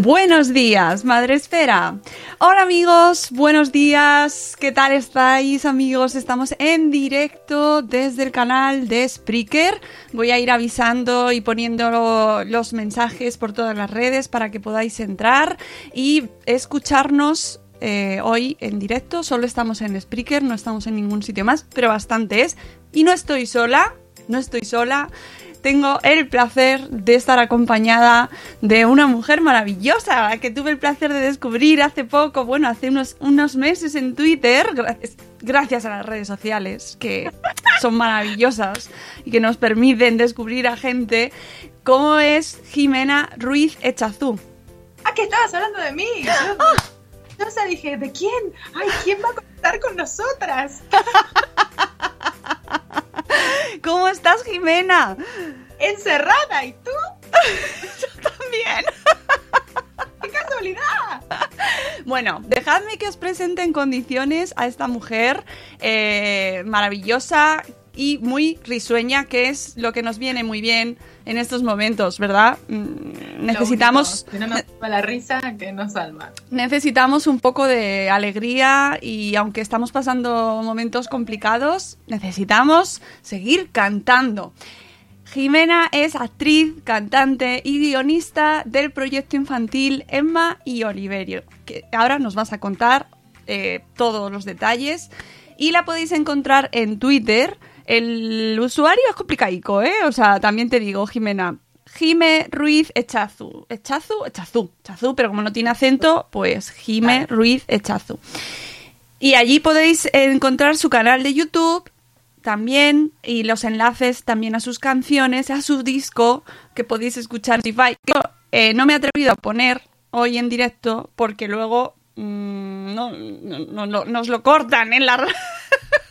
Buenos días, Madre Esfera. Hola amigos, buenos días. ¿Qué tal estáis amigos? Estamos en directo desde el canal de Spreaker. Voy a ir avisando y poniendo los mensajes por todas las redes para que podáis entrar y escucharnos eh, hoy en directo. Solo estamos en Spreaker, no estamos en ningún sitio más, pero bastante es. Y no estoy sola, no estoy sola tengo el placer de estar acompañada de una mujer maravillosa que tuve el placer de descubrir hace poco, bueno, hace unos, unos meses en Twitter, gracias, gracias a las redes sociales, que son maravillosas y que nos permiten descubrir a gente, como es Jimena Ruiz Echazú. Ah, que estabas hablando de mí. Yo, yo o sea, dije, ¿de quién? Ay, ¿quién va a conectar con nosotras? ¿Cómo estás, Jimena? Encerrada, ¿y tú? Yo también. ¡Qué casualidad! Bueno, dejadme que os presente en condiciones a esta mujer eh, maravillosa y muy risueña, que es lo que nos viene muy bien en estos momentos, ¿verdad? Mm, Necesitamos... Si no nos la risa, que nos salva. Necesitamos un poco de alegría y aunque estamos pasando momentos complicados, necesitamos seguir cantando. Jimena es actriz, cantante y guionista del proyecto infantil Emma y Oliverio, que ahora nos vas a contar eh, todos los detalles. Y la podéis encontrar en Twitter. El usuario es complicadico, ¿eh? O sea, también te digo, Jimena, Jime Ruiz Echazu. Echazu, Echazú. Echazú, pero como no tiene acento, pues Jime Ruiz Echazu. Y allí podéis encontrar su canal de YouTube también y los enlaces también a sus canciones, a su disco que podéis escuchar en Spotify. Yo, eh, no me he atrevido a poner hoy en directo porque luego mm, no, no- no- no- nos lo cortan en la...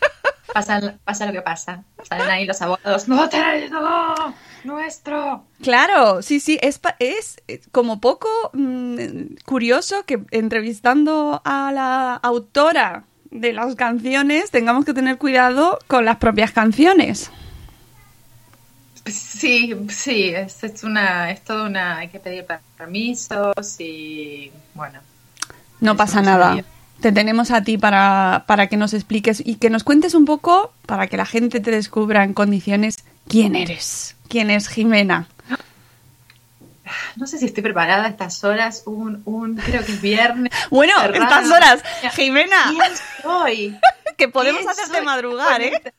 Pasa, pasa lo que pasa. Salen ahí los abogados. ¡No tenéis no! ¡Nuestro! Claro, sí, sí, es, es eh, como poco mm, curioso que entrevistando a la autora de las canciones tengamos que tener cuidado con las propias canciones. Sí, sí, es, es una, es todo una, hay que pedir permisos y bueno. No pasa nada. Te tenemos a ti para, para que nos expliques y que nos cuentes un poco, para que la gente te descubra en condiciones, quién eres, quién es Jimena. No sé si estoy preparada a estas horas, un, un, creo que es viernes. Bueno, cerrada. estas horas, Jimena, ¿Quién soy? que podemos ¿Quién hacerte madrugar, ¿eh? este?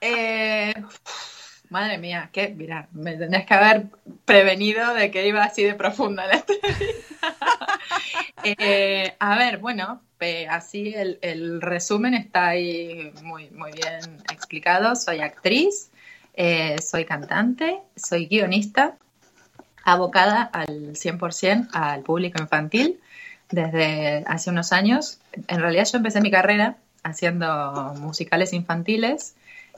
Eh, Madre mía, que, mira, me tendrías que haber prevenido de que iba así de profunda la entrevista. Eh, a ver, bueno, así el, resumen está ahí muy, muy bien explicado. Soy actriz, eh, soy cantante, soy guionista, abocada al 100% al público infantil desde hace unos años. En realidad yo empecé mi carrera haciendo musicales infantiles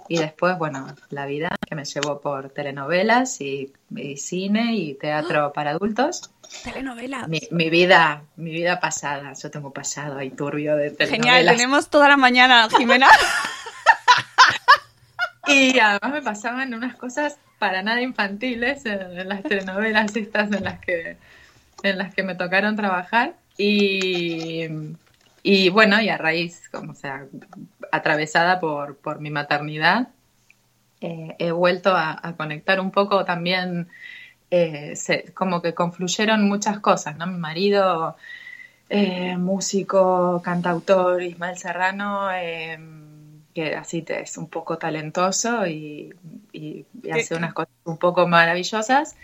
y después, bueno, la vida que me llevó por telenovelas y, cine y teatro para adultos. Telenovelas. Mi, vida, mi vida pasada. Yo tengo pasado ahí turbio de telenovelas. Genial, tenemos toda la mañana, Jimena. y además me pasaban unas cosas para nada infantiles en, las telenovelas estas en las que en las que me tocaron trabajar y y bueno, y a raíz, como sea, atravesada por, por mi maternidad, eh, he vuelto a, conectar un poco también, eh, como que confluyeron muchas cosas, ¿no? Mi marido, eh, músico, cantautor, Ismael Serrano, que así es un poco talentoso y, y hace unas cosas un poco maravillosas.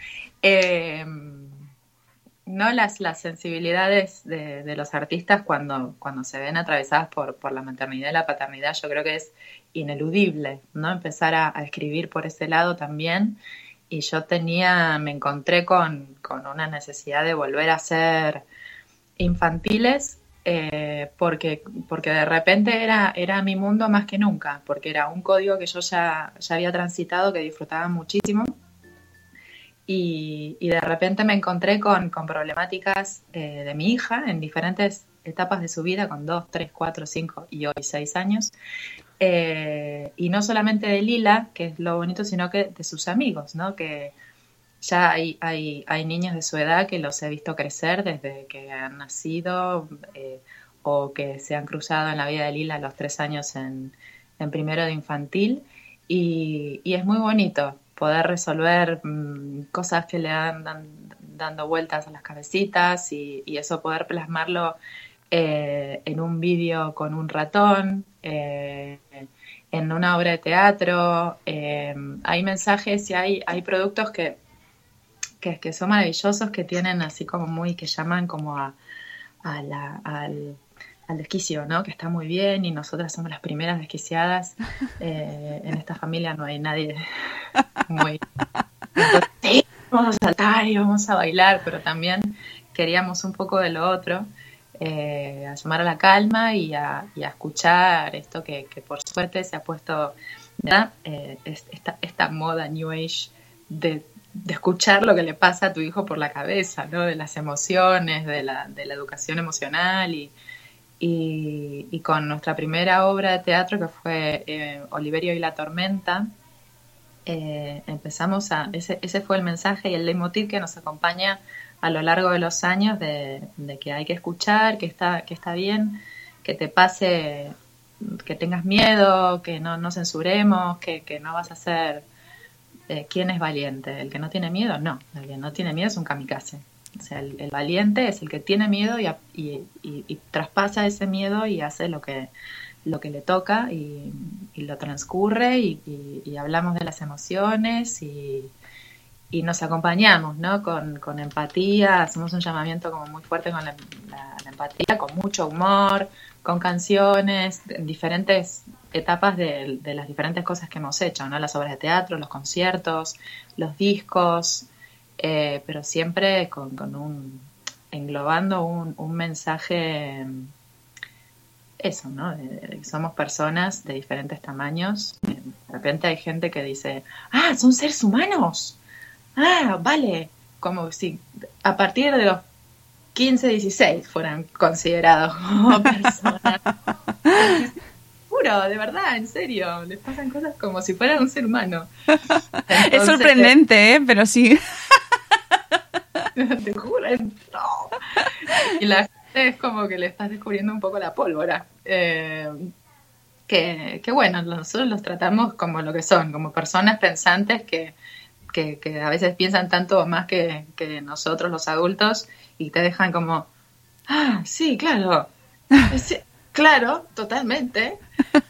¿No? Las, las sensibilidades de, los artistas cuando, cuando se ven atravesadas por, por, la maternidad y la paternidad, yo creo que es ineludible, ¿no? Empezar a, escribir por ese lado también. Y yo tenía, me encontré con, una necesidad de volver a ser infantiles eh, porque, porque de repente era, era mi mundo más que nunca, porque era un código que yo ya, ya había transitado, que disfrutaba muchísimo y, de repente me encontré con, problemáticas eh, de mi hija en diferentes etapas de su vida, con 2, 3, 4, 5 y hoy 6 años. Eh, y no solamente de Lila, que es lo bonito, sino que de sus amigos, ¿no? Que ya hay, hay, hay niños de su edad que los he visto crecer desde que han nacido eh, o que se han cruzado en la vida de Lila a los 3 años en, en primero de infantil. Y, y es muy bonito poder resolver mm, cosas que le andan dando vueltas a las cabecitas y, eso poder plasmarlo eh, en un vídeo con un ratón, eh, en una obra de teatro. Eh, hay mensajes y hay, hay productos que, que, son maravillosos, que tienen así como muy, que llaman como a, la, al al desquicio, ¿no? Que está muy bien y nosotras somos las primeras desquiciadas. Eh, en esta familia no hay nadie muy... sí, vamos a saltar y vamos a bailar, pero también queríamos un poco de lo otro, eh, a llamar a la calma y a, escuchar esto que, por suerte se ha puesto, ¿verdad? Eh, esta, esta moda New Age de, de, escuchar lo que le pasa a tu hijo por la cabeza, ¿no? De las emociones, de la, de la educación emocional y y, con nuestra primera obra de teatro, que fue eh, Oliverio y la Tormenta, eh, empezamos a. Ese, ese fue el mensaje y el leitmotiv que nos acompaña a lo largo de los años de, que hay que escuchar, que está, que está bien, que te pase, que tengas miedo, que no, no censuremos, que, que no vas a ser. Eh, ¿Quién es valiente? ¿El que no tiene miedo? No, el que no tiene miedo es un kamikaze. O sea, el, valiente es el que tiene miedo y, traspasa ese miedo y hace lo que, lo que le toca y, lo transcurre y, hablamos de las emociones y, nos acompañamos, ¿no? Con, empatía, hacemos un llamamiento como muy fuerte con la, empatía, con mucho humor, con canciones, en diferentes etapas de, de, las diferentes cosas que hemos hecho, ¿no? Las obras de teatro, los conciertos, los discos, eh, pero siempre con, un englobando un, mensaje eso, ¿no? somos personas de diferentes tamaños. De repente hay gente que dice, ah, son seres humanos. Ah, vale. Como si a partir de los 15, 16 fueran considerados como personas. Juro, de verdad, en serio, les pasan cosas como si fueran un ser humano. es sorprendente, ¿eh? pero sí. te juro, no. Y la gente es como que le estás descubriendo un poco la pólvora. Eh, que, bueno, nosotros los tratamos como lo que son, como personas pensantes que, que, a veces piensan tanto más que, que, nosotros los adultos y te dejan como, ah, sí, claro, Claro, totalmente.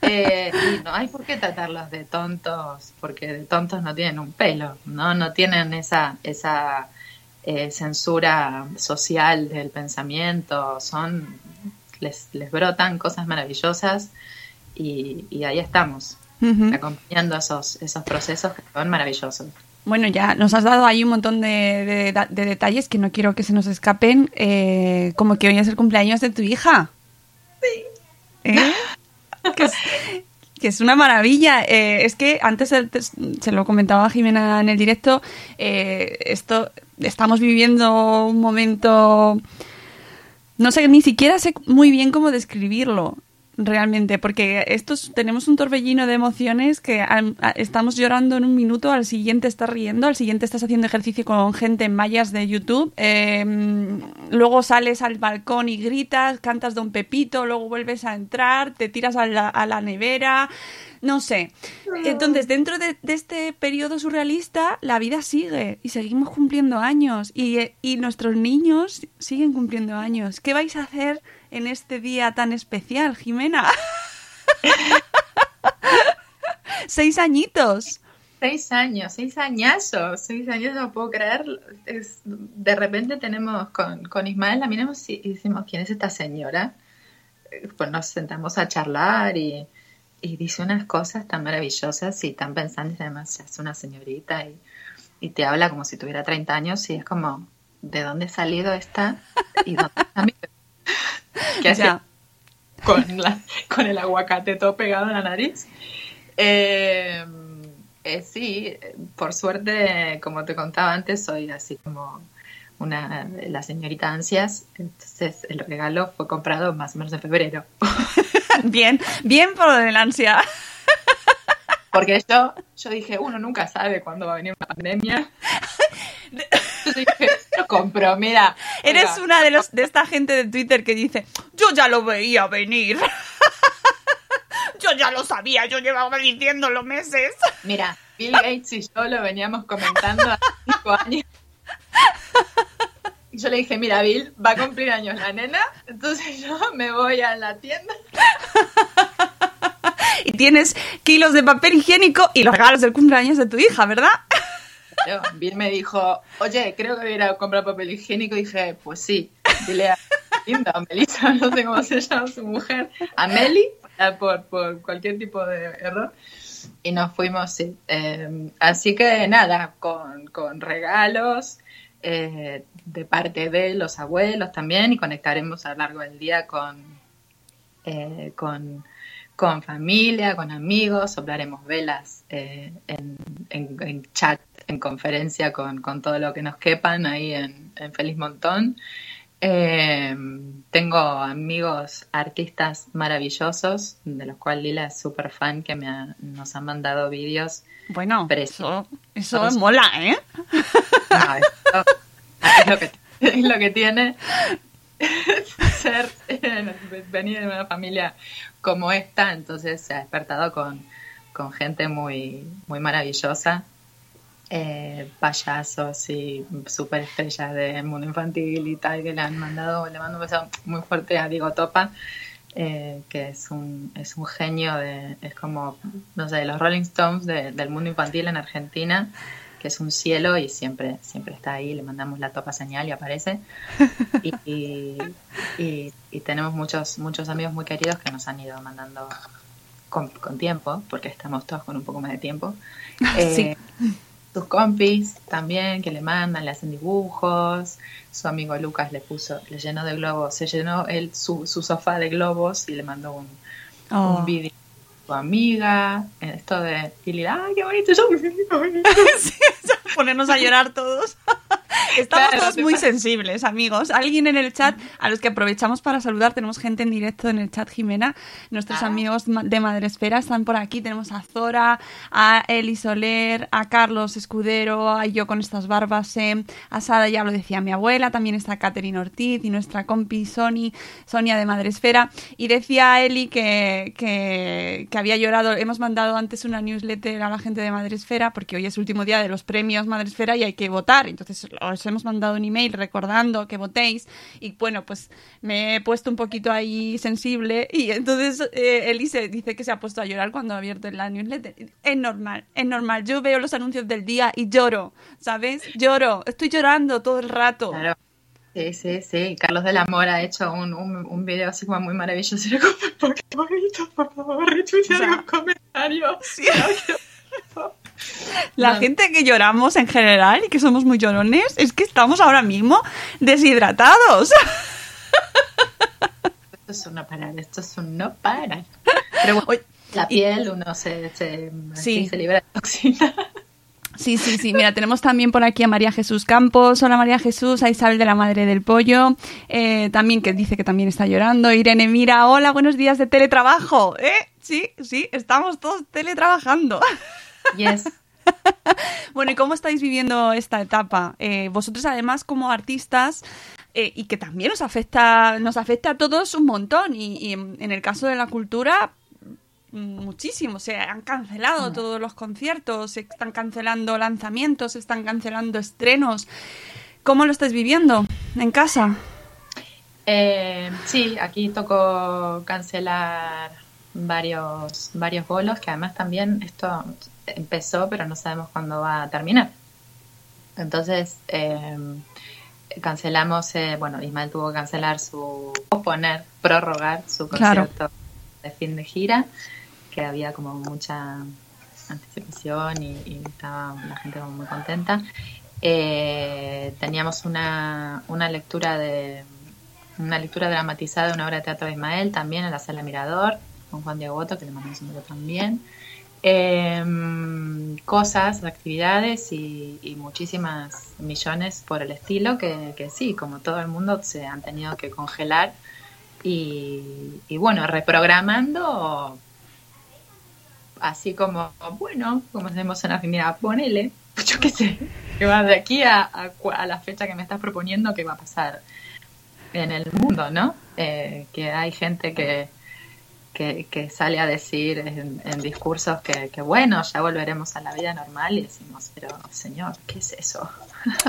Eh, y no hay por qué tratarlos de tontos, porque de tontos no tienen un pelo, ¿no? No tienen esa, esa eh, censura social del pensamiento, son, les, les brotan cosas maravillosas y, y ahí estamos, acompañando esos, esos procesos que son maravillosos. Bueno, ya nos has dado ahí un montón de, de, detalles que no quiero que se nos escapen, eh, como que hoy es el cumpleaños de tu hija. Sí. ¿Eh? que, es, una maravilla. Eh, es que antes se lo comentaba Jimena en el directo, eh, esto estamos viviendo un momento, no sé, ni siquiera sé muy bien cómo describirlo realmente, porque estos tenemos un torbellino de emociones que estamos llorando en un minuto, al siguiente estás riendo, al siguiente estás haciendo ejercicio con gente en mallas de YouTube, em, luego sales al balcón y gritas, cantas Don Pepito, luego vuelves a entrar, te tiras a la, a la nevera, no sé. Entonces, dentro de, este periodo surrealista, la vida sigue y seguimos cumpliendo años y, y nuestros niños siguen cumpliendo años. ¿Qué vais a hacer? En este día tan especial, Jimena. seis añitos. Seis años, seis añazos, seis años, no puedo creer. de repente tenemos con, con Ismael, la miramos y, decimos, ¿quién es esta señora? Eh, pues nos sentamos a charlar y, dice unas cosas tan maravillosas y tan pensantes, además es una señorita y, te habla como si tuviera 30 años y es como, ¿de dónde ha salido esta? ¿Y dónde está mi que hace con, con el aguacate todo pegado en la nariz. Eh, eh, sí, por suerte, como te contaba antes, soy así como una la señorita ansias, entonces el regalo fue comprado más o menos en febrero. bien, bien por lo del ansia. Porque yo, yo dije, uno nunca sabe cuándo va a venir una pandemia. Entonces dije, lo compro, mira. Eres una de, los, de esta gente de Twitter que dice, yo ya lo veía venir. yo ya lo sabía, yo llevaba diciéndolo meses. Mira, Bill Gates y yo lo veníamos comentando hace cinco años. Yo le dije, mira, Bill, va a cumplir años la nena, entonces yo me voy a la tienda y tienes kilos de papel higiénico y los regalos del cumpleaños de tu hija, ¿verdad? Bill me dijo, oye, creo que voy a comprar papel higiénico. Y dije, pues sí, dile a Linda, Melissa, no sé cómo se llama su mujer, a Meli, por, por cualquier tipo de error. Y nos fuimos, sí. Em, así que nada, con, regalos eh, de parte de los abuelos también y conectaremos a lo largo del día con, eh, con familia, con amigos, soplaremos velas eh, en, chat, en conferencia con, todo lo que nos quepan ahí en, Feliz Montón. Eh, tengo amigos artistas maravillosos, de los cuales Lila es súper fan, que me nos han mandado vídeos. Bueno, eso, eso mola, ¿eh? es, lo que, es lo que tiene ser, venir de una familia como esta, entonces se ha despertado con, con gente muy, muy maravillosa, eh, payasos y superestrellas del mundo infantil y tal, que le han mandado, le mando un beso muy fuerte a Diego Topa, eh, que es un, es un genio de, es como, no sé, los Rolling Stones del mundo infantil en Argentina que es un cielo y siempre, siempre está ahí, le mandamos la topa señal y aparece. Y, y, tenemos muchos, muchos amigos muy queridos que nos han ido mandando con, tiempo, porque estamos todos con un poco más de tiempo. Eh, sus compis también que le mandan, le hacen dibujos. Su amigo Lucas le puso, le llenó de globos, se llenó él su, su sofá de globos y le mandó un, un oh. vídeo amiga, esto de Lili, ¡ay, qué bonito! Yo, ponernos a llorar todos. Estamos todos muy sensibles, amigos. Alguien en el chat, a los que aprovechamos para saludar, tenemos gente en directo en el chat, Jimena. Nuestros ah. amigos de Madresfera están por aquí. Tenemos a Zora, a Eli Soler, a Carlos Escudero, a yo con estas barbas, eh, a Sada, ya lo decía mi abuela, también está Catherine Ortiz y nuestra compi Sony, Sonia de Madresfera. Y decía Eli que, que, que había llorado. Hemos mandado antes una newsletter a la gente de Madresfera porque hoy es último día de los premios Madresfera y hay que votar. Entonces, os hemos mandado un email recordando que votéis y bueno, pues me he puesto un poquito ahí sensible y entonces eh, Elise dice que se ha puesto a llorar cuando ha abierto la newsletter. Es normal, es normal. Yo veo los anuncios del día y lloro, ¿sabes? Lloro, estoy llorando todo el rato. Claro. Sí, sí, sí. Carlos del Amor ha hecho un, un, un video así como muy maravilloso. ¿por favor, retuitear O sea, un comentario. Sí. La gente que lloramos en general y que somos muy llorones es que estamos ahora mismo deshidratados. Esto es un no parar, esto es un no parar. Pero bueno, la piel, uno se, se, Sí. sí, se libera de toxina. Sí, sí, sí. Mira, tenemos también por aquí a María Jesús Campos. Hola María Jesús, a Isabel de la Madre del Pollo. eh, también que dice que también está llorando. Irene Mira, hola, buenos días de teletrabajo. ¿Eh? Sí, sí, estamos todos teletrabajando. Yes. Bueno, ¿y cómo estáis viviendo esta etapa? Eh, vosotros, además, como artistas, eh, y que también nos afecta, nos afecta a todos un montón. Y, y en, en el caso de la cultura, mm, muchísimo. Se han cancelado todos los conciertos, se están cancelando lanzamientos, se están cancelando estrenos. ¿Cómo lo estáis viviendo en casa? Eh, sí, aquí tocó cancelar varios, varios bolos, que además también esto empezó, pero no sabemos cuándo va a terminar. Entonces, eh, cancelamos, eh, bueno, Ismael tuvo que cancelar su, posponer, prorrogar su Claro. concierto de fin de gira, que había como mucha anticipación y, y estaba la gente como muy contenta. Eh, teníamos una, una lectura de una lectura dramatizada de una obra de teatro de Ismael también en la sala Mirador con Juan Diego Boto, que le mandamos un beso también. Eh, cosas, actividades y, muchísimas millones por el estilo que, sí, como todo el mundo se han tenido que congelar y, bueno, reprogramando así como, bueno, como hacemos en Argentina, ponele, yo qué sé, que va de aquí a, a la fecha que me estás proponiendo, que va a pasar en el mundo, ¿no? Eh, que hay gente que, que, que sale a decir en, en discursos que, que, bueno, ya volveremos a la vida normal y decimos, pero señor, ¿qué es eso?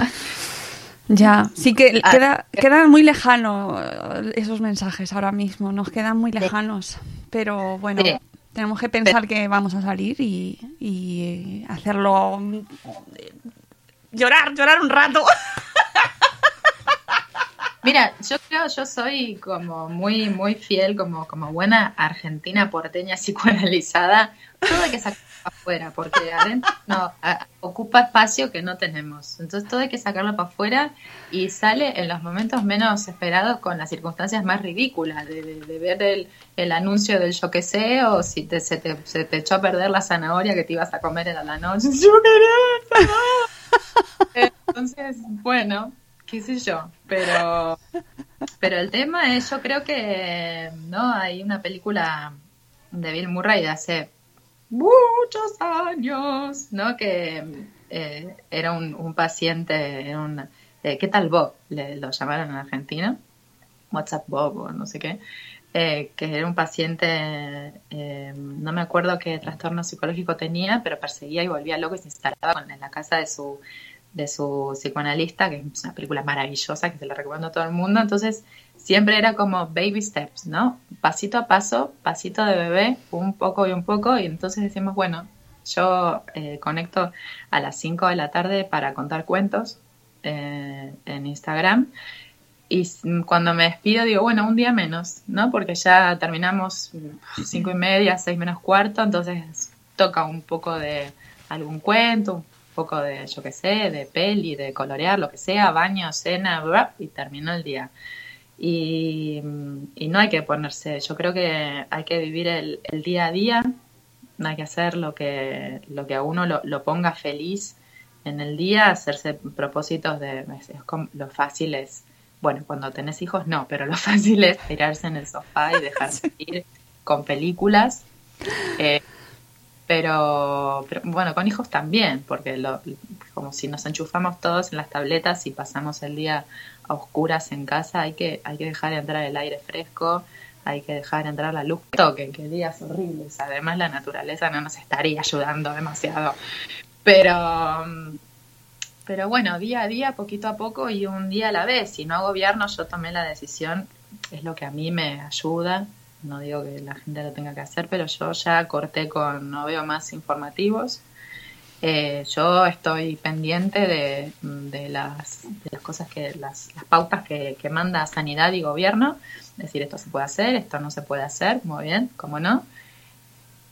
Ya, sí que Ah, queda, quedan muy lejanos esos mensajes ahora mismo, nos quedan muy lejanos. Pero bueno, Sí. tenemos que pensar que vamos a salir y, y hacerlo. mm, Llorar, llorar un rato. Mira, yo creo, yo soy como muy, muy fiel, como, como buena argentina porteña psicoanalizada. Todo hay que sacarlo para afuera, porque adentro no, a- ocupa espacio que no tenemos. Entonces todo hay que sacarlo para afuera y sale en los momentos menos esperados con las circunstancias más ridículas, de, de- de ver el, el anuncio del yo que sé, o si te, se, te, se te echó a perder la zanahoria que te ibas a comer en la noche. Yo quería Entonces, bueno, qué sé yo, pero pero el tema es, yo creo que no hay una película de Bill Murray de hace muchos años, ¿no? Que eh, era un, un paciente, un, eh, ¿qué tal Bob? Le, lo llamaron en Argentina, WhatsApp Bob o no sé qué, eh, que era un paciente, no me acuerdo qué trastorno psicológico tenía, pero perseguía y volvía loco y se instalaba en la casa de su de su psicoanalista, que es una película maravillosa que se la recomiendo a todo el mundo. Entonces, siempre era como baby steps, ¿no? Pasito a paso, pasito de bebé, un poco y un poco. Y entonces decimos, bueno, yo eh, conecto a las 5 de la tarde para contar cuentos eh, en Instagram. Y cuando me despido digo, bueno, un día menos, ¿no? Porque ya terminamos cinco y media, seis menos cuarto, entonces toca un poco de algún cuento, poco de, yo qué sé, de peli, de colorear, lo que sea, baño, cena, bla, y terminó el día. Y, y no hay que ponerse, yo creo que hay que vivir el, el día a día, hay que hacer lo que, lo que a uno lo, lo ponga feliz en el día, hacerse propósitos de, es- es como- lo fácil es, bueno, cuando tenés hijos no, pero lo fácil es tirarse en el sofá y dejarse ir con películas. Eh, pero, bueno, con hijos también, porque lo, como si nos enchufamos todos en las tabletas y pasamos el día a oscuras en casa, hay que, hay que dejar entrar el aire fresco, hay que dejar entrar la luz que toque, que días horribles. Además, la naturaleza no nos estaría ayudando demasiado. Pero, pero bueno, día a día, poquito a poco y un día a la vez. Si no gobierno, yo tomé la decisión, es lo que a mí me ayuda. No digo que la gente lo tenga que hacer, pero yo ya corté con, no veo más informativos. Eh, yo estoy pendiente de, de, las, de las cosas que, las, las pautas que, que manda sanidad y gobierno. Decir, esto se puede hacer, esto no se puede hacer, muy bien, cómo no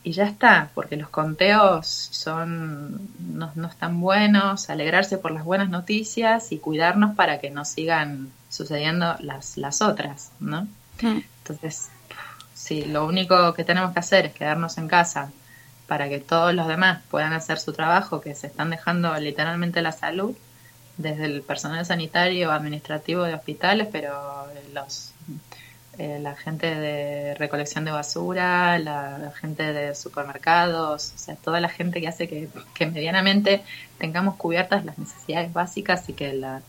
y ya está, porque los conteos son no, no, están buenos, alegrarse por las buenas noticias y cuidarnos para que no sigan sucediendo las, las otras, ¿no? Mm. Entonces, sí, lo único que tenemos que hacer es quedarnos en casa para que todos los demás puedan hacer su trabajo, que se están dejando literalmente la salud, desde el personal sanitario, administrativo de hospitales, pero los eh, la gente de recolección de basura, la, gente de supermercados, o sea, toda la gente que hace que, medianamente tengamos cubiertas las necesidades básicas y que la,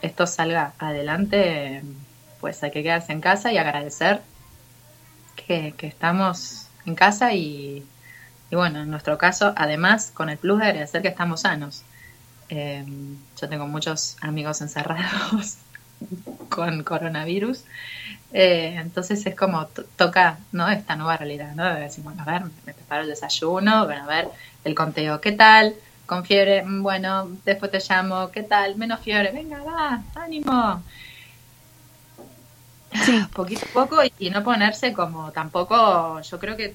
esto salga adelante, pues hay que quedarse en casa y agradecer que, estamos en casa y, bueno, en nuestro caso, además, con el plus de agradecer que estamos sanos. Eh, yo tengo muchos amigos encerrados con coronavirus. Eh, entonces es como toca ¿no? esta nueva realidad, ¿no? Bueno, a ver, me preparo el desayuno, bueno, a ver, el conteo, ¿qué tal? Con fiebre, mm, bueno, después te llamo, ¿qué tal? Menos fiebre, venga, va, ánimo. Poquito a poco y, no ponerse como tampoco, yo creo que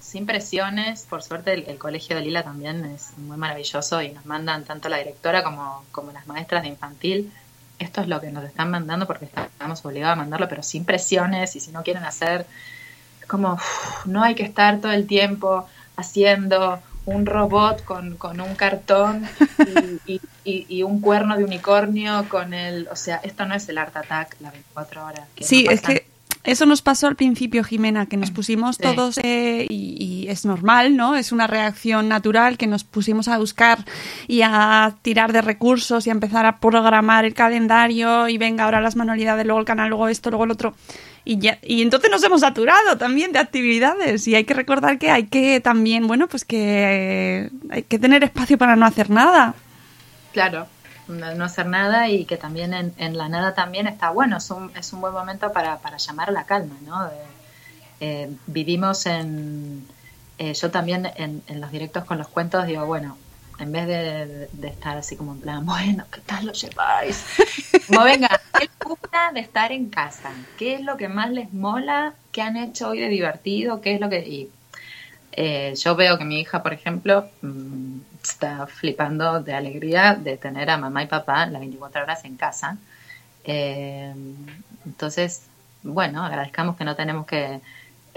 sin presiones, por suerte el, colegio de Lila también es muy maravilloso y nos mandan tanto la directora como, como las maestras de infantil. Esto es lo que nos están mandando porque estamos obligados a mandarlo, pero sin presiones y si no quieren hacer, es como, no hay que estar todo el tiempo haciendo un robot con, con un cartón y, y, un cuerno de unicornio con el, o sea, esto no es el Art Attack, la 24 horas. sí, es que eso nos pasó al principio, Jimena, que nos pusimos todos, eh, y, es normal, ¿no? Es una reacción natural que nos pusimos a buscar y a tirar de recursos y a empezar a programar el calendario y venga ahora las manualidades, luego el canal, luego esto, luego el otro. Y, ya, y entonces nos hemos saturado también de actividades y hay que recordar que hay que también, bueno, pues que hay que tener espacio para no hacer nada. Claro, no hacer nada y que también en, la nada también está bueno, es un, es un buen momento para, para llamar a la calma, ¿no? Eh, vivimos en, eh, yo también en, los directos con los cuentos digo, bueno, en vez de, estar así como en plan, bueno, ¿qué tal lo lleváis? Como venga, ¿qué gusta de estar en casa? ¿Qué es lo que más les mola? ¿Qué han hecho hoy de divertido? ¿Qué es lo que...? Y, eh, yo veo que mi hija, por ejemplo, mm, está flipando de alegría de tener a mamá y papá las 24 horas en casa. Eh, entonces, bueno, agradezcamos que no tenemos que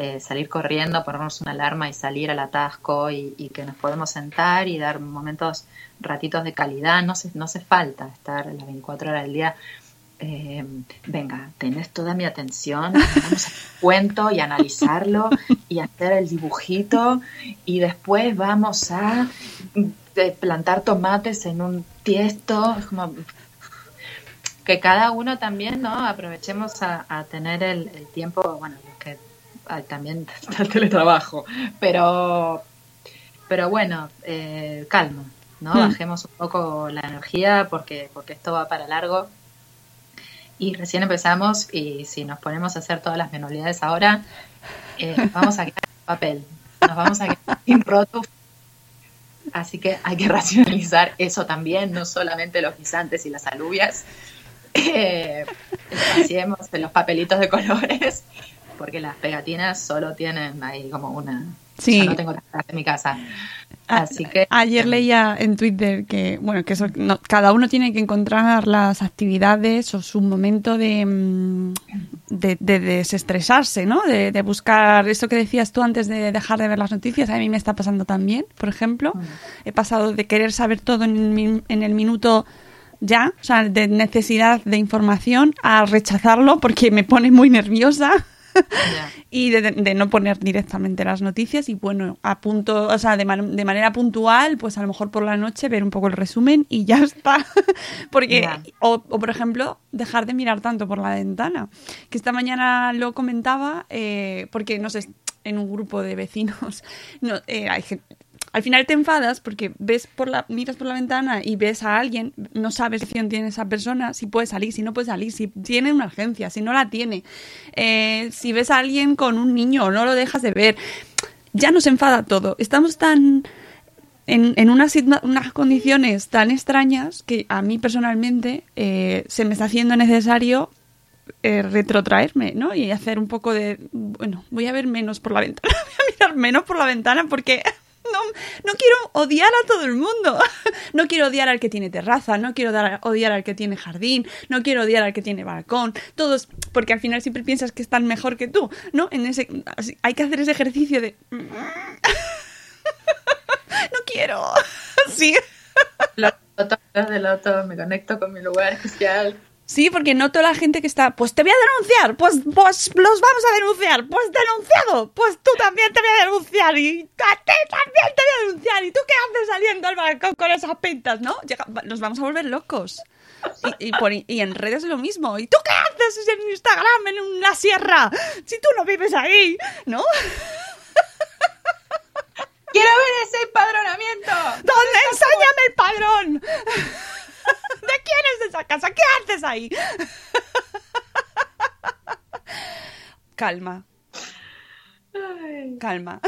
eh, salir corriendo, ponernos una alarma y salir al atasco y, que nos podemos sentar y dar momentos, ratitos de calidad. No se, no hace falta estar las 24 horas del día. Eh, venga, tenés toda mi atención, vamos a cuento y analizarlo y hacer el dibujito y después vamos a plantar tomates en un tiesto, es como que cada uno también, ¿no? Aprovechemos a, tener el, tiempo, bueno, también el teletrabajo, pero, pero bueno, eh, calma, ¿no? Hmm. Bajemos un poco la energía porque, porque esto va para largo. Y recién empezamos y si nos ponemos a hacer todas las manualidades ahora, eh, vamos a quedar en papel. Nos vamos a quedar sin producto Así que hay que racionalizar eso también, no solamente los guisantes y las alubias. Eh, los papelitos de colores, porque las pegatinas solo tienen ahí como una. Sí. Yo no tengo las en mi casa. Así que ayer leía en Twitter que bueno que eso, cada uno tiene que encontrar las actividades o su momento de, mm, de, desestresarse, ¿no? De, buscar eso que decías tú antes de dejar de ver las noticias. A mí me está pasando también, por ejemplo. Mm. He pasado de querer saber todo en, en el minuto ya, o sea, de necesidad de información a rechazarlo porque me pone muy nerviosa. y de, no poner directamente las noticias y bueno, a punto, o sea, de, de, manera puntual, pues a lo mejor por la noche ver un poco el resumen y ya está. Porque, o, por ejemplo, dejar de mirar tanto por la ventana. Que esta mañana lo comentaba, eh, porque no sé, en un grupo de vecinos, no, eh, hay al final te enfadas porque ves por la, miras por la ventana y ves a alguien, no sabes qué tiene esa persona, si puede salir, si no puede salir, si tiene una urgencia, si no la tiene, eh, si ves a alguien con un niño, no lo dejas de ver. Ya nos enfada todo. Estamos tan en, en unas, unas, condiciones tan extrañas que a mí personalmente eh, se me está haciendo necesario eh, retrotraerme, ¿no? Y hacer un poco de, bueno, voy a ver menos por la ventana, voy a mirar menos por la ventana porque no, quiero odiar a todo el mundo. No quiero odiar al que tiene terraza, no quiero odiar al que tiene jardín, no quiero odiar al que tiene balcón. Todos, porque al final siempre piensas que están mejor que tú, ¿no? En ese, hay que hacer ese ejercicio de... no quiero. Sí. Me conecto con mi lugar especial. Sí, porque noto la gente que está, pues te voy a denunciar, pues, pues los vamos a denunciar, pues denunciado, pues tú también te voy a denunciar y a ti también te voy a denunciar y tú qué haces saliendo al balcón con esas pintas, ¿no? nos vamos a volver locos. Y, y, en redes lo mismo. ¿Y tú qué haces en Instagram en una sierra? Si tú no vives ahí, ¿no? Quiero ver ese empadronamiento. ¿Dónde? Enséñame el padrón. ¿De quién es esa casa? ¿Qué haces ahí? Calma. Calma.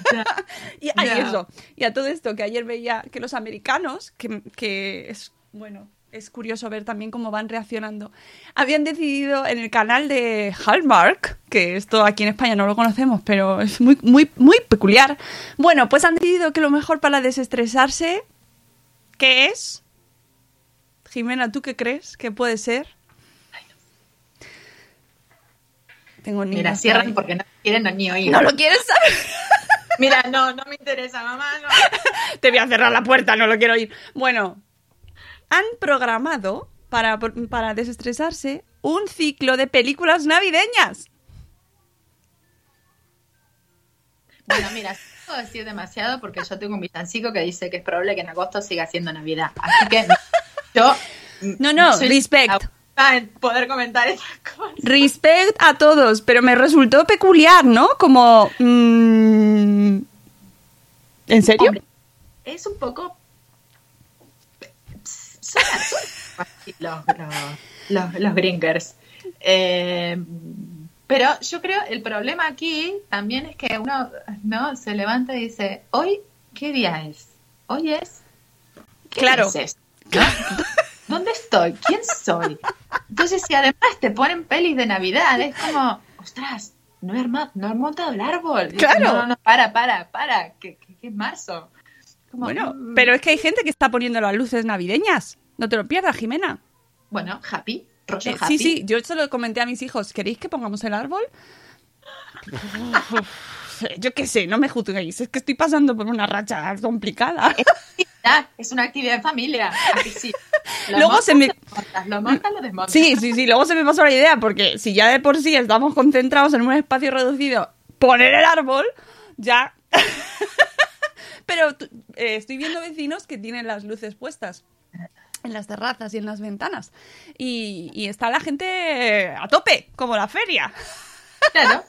y, eso. y a todo esto, que ayer veía que los americanos, que, que es, bueno, es curioso ver también cómo van reaccionando. Habían decidido en el canal de Hallmark, que esto aquí en España no lo conocemos, pero es muy, muy, muy peculiar. Bueno, pues han decidido que lo mejor para desestresarse, ¿qué es? Jimena, ¿tú qué crees que puede ser? Tengo niños. Mira, cierran porque no quieren ni oír. ¿No lo quieres saber? Mira, no, no me interesa, mamá. No. Te voy a cerrar la puerta, no lo quiero oír. Bueno, han programado para, para desestresarse un ciclo de películas navideñas. Bueno, mira, no puedo decir demasiado porque yo tengo un vistancico que dice que es probable que en agosto siga siendo Navidad. Así que yo. No, no, respect. Poder comentar esas cosas. Respect a todos, pero me resultó peculiar, ¿no? Como. Mm, ¿En serio? es un poco los, los, los, gringers. Eh, pero yo creo el problema aquí también es que uno no se levanta y dice, hoy, ¿qué día es? Hoy es... ¿qué claro. Es ¿Dónde estoy? ¿Quién soy? Entonces, si además te ponen pelis de Navidad, es como, ostras, no he, armado, no he montado el árbol. Claro. No, no, para, para, para, que, es marzo. bueno, mm. pero es que hay gente que está poniendo las luces navideñas. No te lo pierdas, Jimena. Bueno, happy. Eh, sí, sí, yo se lo comenté a mis hijos. ¿Queréis que pongamos el árbol? yo qué sé, no me juzguéis. Es que estoy pasando por una racha complicada. Es una actividad en familia. Sí. luego se me. Lo montas, lo desmontas. Sí, sí, sí. Luego se me pasó la idea, porque si ya de por sí estamos concentrados en un espacio reducido, poner el árbol, ya. Pero eh, estoy viendo vecinos que tienen las luces puestas en las terrazas y en las ventanas. Y, está la gente a tope, como la feria. Claro,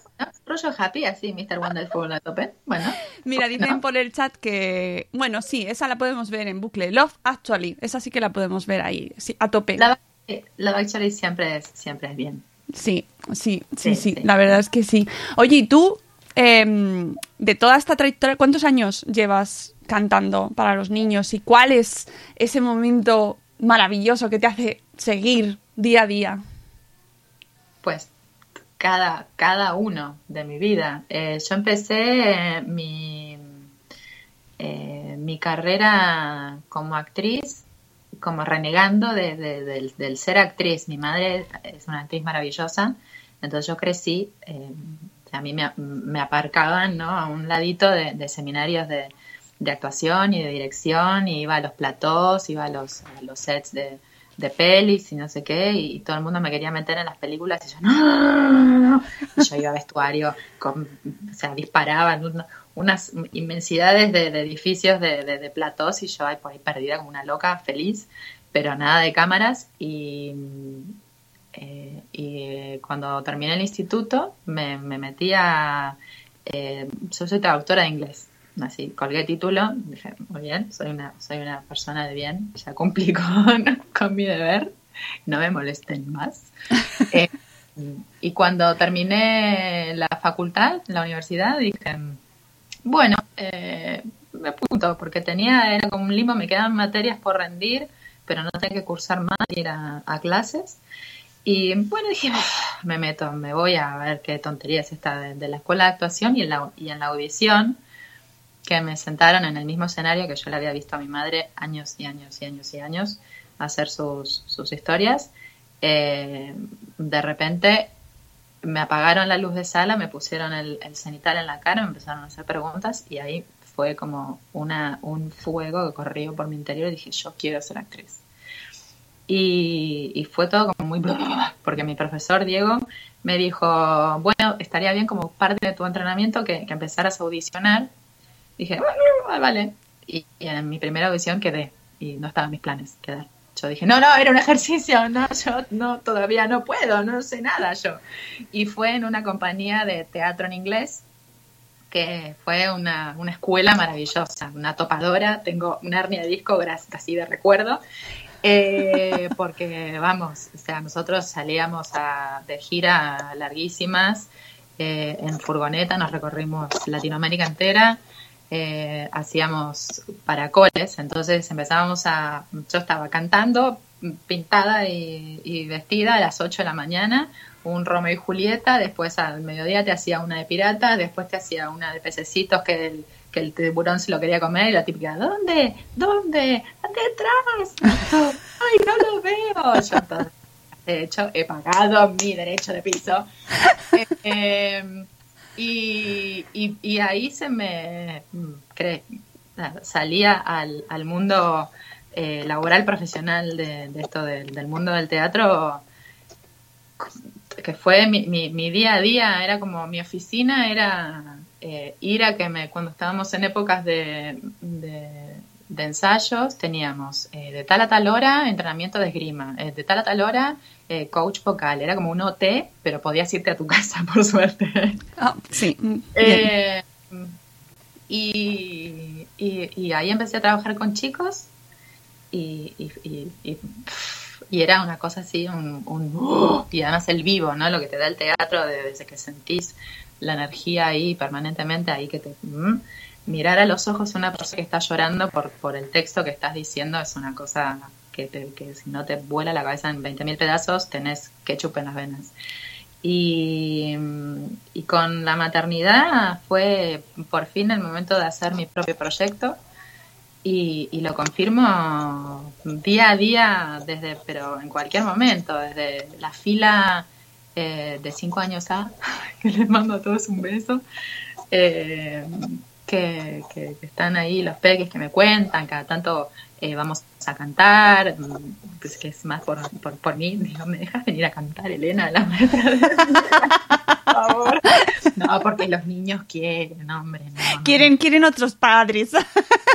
rollo happy, así, Mr. Wonderful a tope. Bueno. Mira, dicen por el chat que, bueno, sí, esa la podemos ver en bucle. Love Actually, esa sí que la podemos ver ahí, sí, a tope. Love, Actually siempre es, siempre es bien. Sí, sí, sí, sí, la verdad es que sí. Oye, ¿y tú, em, de toda esta trayectoria, cuántos años llevas cantando para los niños y cuál es ese momento maravilloso que te hace seguir día a día? Pues cada, cada uno de mi vida. Eh, yo empecé mi, eh, mi carrera como actriz, como renegando del, ser actriz. Mi madre es una actriz maravillosa, entonces yo crecí, eh, a mí me, aparcaban ¿no? a un ladito de seminarios de, de actuación y de dirección, y iba a los platós, iba a los, los sets de, de pelis y no sé qué, y, todo el mundo me quería meter en las películas y yo no, yo iba a vestuario, con, o sea, disparaban unas inmensidades de, edificios de, platós y yo ahí, por ahí perdida como una loca, feliz, pero nada de cámaras y, eh, y cuando terminé el instituto me, me metí. Eh, yo soy traductora de inglés así, colgué título, dije, muy bien, soy una, soy una persona de bien, ya cumplí con, con mi deber, no me molesten más. Eh, y cuando terminé la facultad, la universidad, dije, bueno, eh, me apunto, porque tenía, era como un limbo, me quedaban materias por rendir, pero no tenía que cursar más, ir a, clases. Y bueno, dije, me meto, me voy a ver qué tontería es esta de, la escuela de actuación y en la, y en la audición, me sentaron en el mismo escenario que yo le había visto a mi madre años y años y años y años hacer sus, sus historias. Eh, de repente me apagaron la luz de sala, me pusieron el, cenital en la cara, me empezaron a hacer preguntas y ahí fue como una, un fuego que corrió por mi interior y dije, yo quiero ser actriz. Y, fue todo como muy... Porque mi profesor Diego me dijo, bueno, estaría bien como parte de tu entrenamiento que empezaras a audicionar. Dije, vale. Y, en mi primera audición quedé y no estaban mis planes quedar. Yo dije, no, no, era un ejercicio, no, yo no, todavía no puedo, no sé nada yo. Y fue en una compañía de teatro en inglés, que fue una, una escuela maravillosa, una topadora, tengo una hernia de disco así de recuerdo, eh, porque vamos, o sea, nosotros salíamos a, de gira larguísimas, eh, en furgoneta, nos recorrimos Latinoamérica entera, eh, hacíamos paracoles, entonces empezábamos a, yo estaba cantando, pintada y, vestida a las 8 de la mañana, un Romeo y Julieta, después al mediodía te hacía una de pirata, después te hacía una de pececitos que el, que el tiburón se lo quería comer y la típica, ¿dónde? ¿Dónde? ¡Detrás! ¡Ay, no lo veo! Yo de hecho, he pagado mi derecho de piso. Eh, y, y, ahí se me cree, salía al, al mundo eh, laboral profesional de, esto del mundo del teatro que fue mi, mi, día a día, era como mi oficina, era eh, ir a que me, cuando estábamos en épocas de, ensayos, teníamos eh, de tal a tal hora entrenamiento de esgrima, de tal a tal hora eh, coach vocal. Era como un OT, pero podías irte a tu casa, por suerte. Ah, sí. Eh, y, y, ahí empecé a trabajar con chicos y, y, era una cosa así, un, un, y además el vivo, ¿no? Lo que te da el teatro desde que sentís la energía ahí permanentemente, ahí que te... Mm, mirar a los ojos a una persona que está llorando por, por el texto que estás diciendo es una cosa que, que si no te vuela la cabeza en 20.000 pedazos, tenés ketchup en las venas. Y, y, con la maternidad fue por fin el momento de hacer mi propio proyecto y, y, lo confirmo día a día, desde, pero en cualquier momento, desde la fila eh, de cinco años a, que les mando a todos un beso, eh, que, que, están ahí los peques que me cuentan, cada tanto eh, vamos a cantar, pues que es más por, por, por mí, digo, ¿me dejas venir a cantar, Elena, la maestra? por favor. No, porque los niños quieren, hombre. No, quieren, quieren otros padres.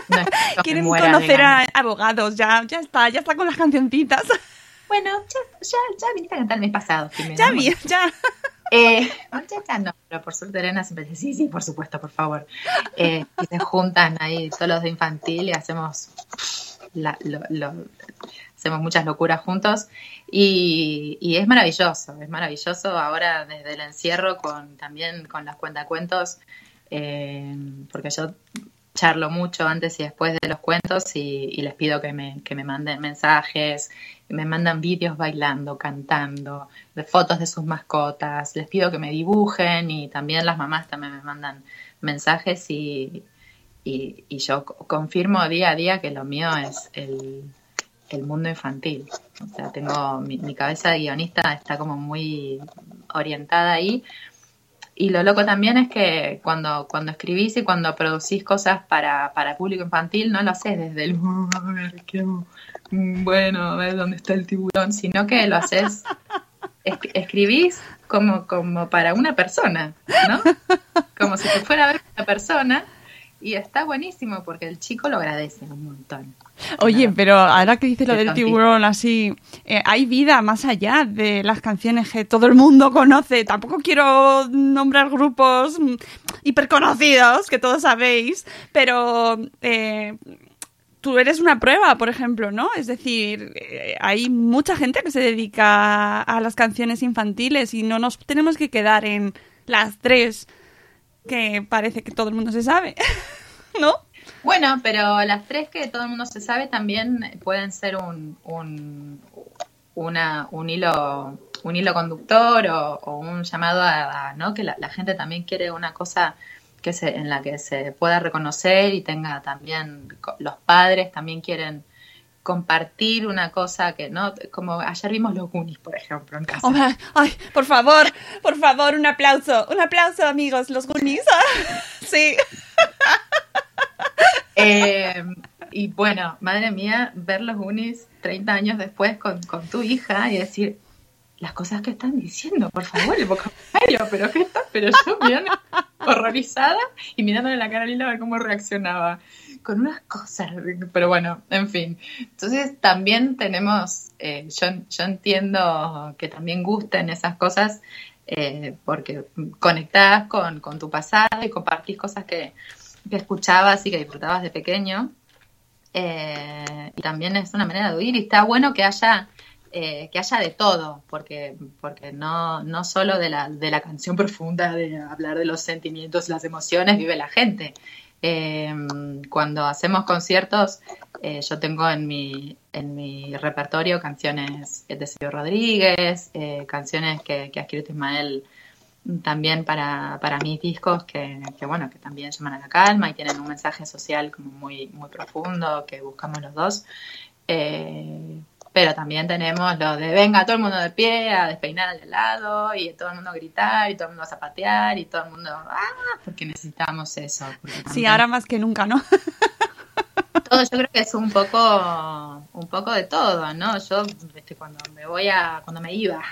quieren conocer a abogados, ya, ya está, ya está con las cancioncitas. Bueno, ya, ya, ya viniste a cantar el mes pasado. Ya vi, ya. Eh, no, pero por suerte Elena siempre dice, sí, sí, por supuesto, por favor. Eh, y se juntan ahí todos los de infantil y hacemos hacemos muchas locuras juntos y, es maravilloso, es maravilloso ahora desde el encierro con también con las cuentacuentos, eh, porque yo charlo mucho antes y después de los cuentos y, les pido que me, que me manden mensajes, me mandan vídeos bailando, cantando, de fotos de sus mascotas, les pido que me dibujen y también las mamás también me mandan mensajes y, y, yo confirmo día a día que lo mío es el, mundo infantil. O sea, tengo mi, cabeza de guionista está como muy orientada ahí. Y lo loco también es que cuando, cuando escribís y cuando producís cosas para, para público infantil, no lo haces desde el bueno, a ver dónde está el tiburón, sino que lo haces, escribís como, como para una persona, ¿no? Como si te fuera a ver una persona y está buenísimo porque el chico lo agradece un montón. Oye, pero ahora que dices lo del tiburón así, eh, hay vida más allá de las canciones que todo el mundo conoce. Tampoco quiero nombrar grupos mm, hiperconocidos, que todos sabéis, pero eh, tú eres una prueba, por ejemplo, ¿no? Es decir, eh, hay mucha gente que se dedica a las canciones infantiles y no nos tenemos que quedar en las tres que parece que todo el mundo se sabe, ¿no? Bueno, pero las tres que todo el mundo se sabe también pueden ser un, un, una, un hilo un hilo conductor o, un llamado a, ¿no? que la, gente también quiere una cosa que se, en la que se pueda reconocer y tenga también los padres también quieren compartir una cosa que no como ayer vimos los Goonies por ejemplo en casa. Ay por favor por favor un aplauso un aplauso amigos los Goonies. Sí. Eh, y bueno, madre mía, ver los unis 30 años después con, tu hija y decir las cosas que están diciendo, por favor, el vocabulario, pero ¿qué está? Pero yo mirando horrorizada y mirándole la cara a Lila a ver cómo reaccionaba con unas cosas, pero bueno, en fin. Entonces también tenemos, eh, yo, yo entiendo que también gusten esas cosas eh, porque conectás con, con tu pasado y compartís cosas que, que escuchabas y que disfrutabas de pequeño. Eh, y también es una manera de oír y está bueno que haya eh, que haya de todo, porque, porque no, no solo de la, de la canción profunda, de hablar de los sentimientos, las emociones, vive la gente. Eh, cuando hacemos conciertos, yo tengo en mi, en mi repertorio canciones de Sergio Rodríguez, canciones que, que ha escrito Ismael también para, para mis discos que, bueno, que también llaman a la calma y tienen un mensaje social como muy, muy profundo que buscamos los dos. Eh, pero también tenemos lo de venga todo el mundo de pie a despeinar al lado y todo el mundo a gritar y todo el mundo a zapatear y todo el mundo ah, porque necesitamos eso. sí, ahora más que nunca, ¿no? todo yo creo que es un poco un poco de todo, ¿no? Yo este, cuando me voy a cuando me iba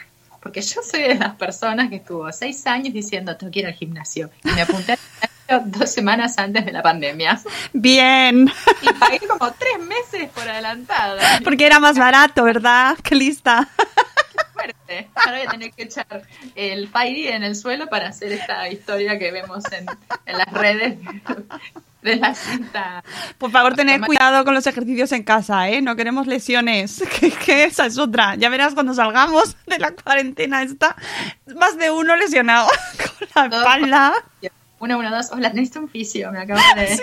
porque yo soy de las personas que estuvo seis años diciendo, tengo que ir al gimnasio. Y me apunté al dos semanas antes de la pandemia. Bien. Y pagué como tres meses por adelantada. Porque era más barato, ¿verdad? Qué lista. Qué fuerte. Ahora voy a tener que echar el Fairy en el suelo para hacer esta historia que vemos en, en las redes de la cinta. Por favor, tened cuidado con los ejercicios en casa, ¿eh? No queremos lesiones, que, esa es otra. Ya verás cuando salgamos de la cuarentena esta, más de uno lesionado con la espalda. Uno, uno, dos. Hola, necesito un fisio. Me acabo de,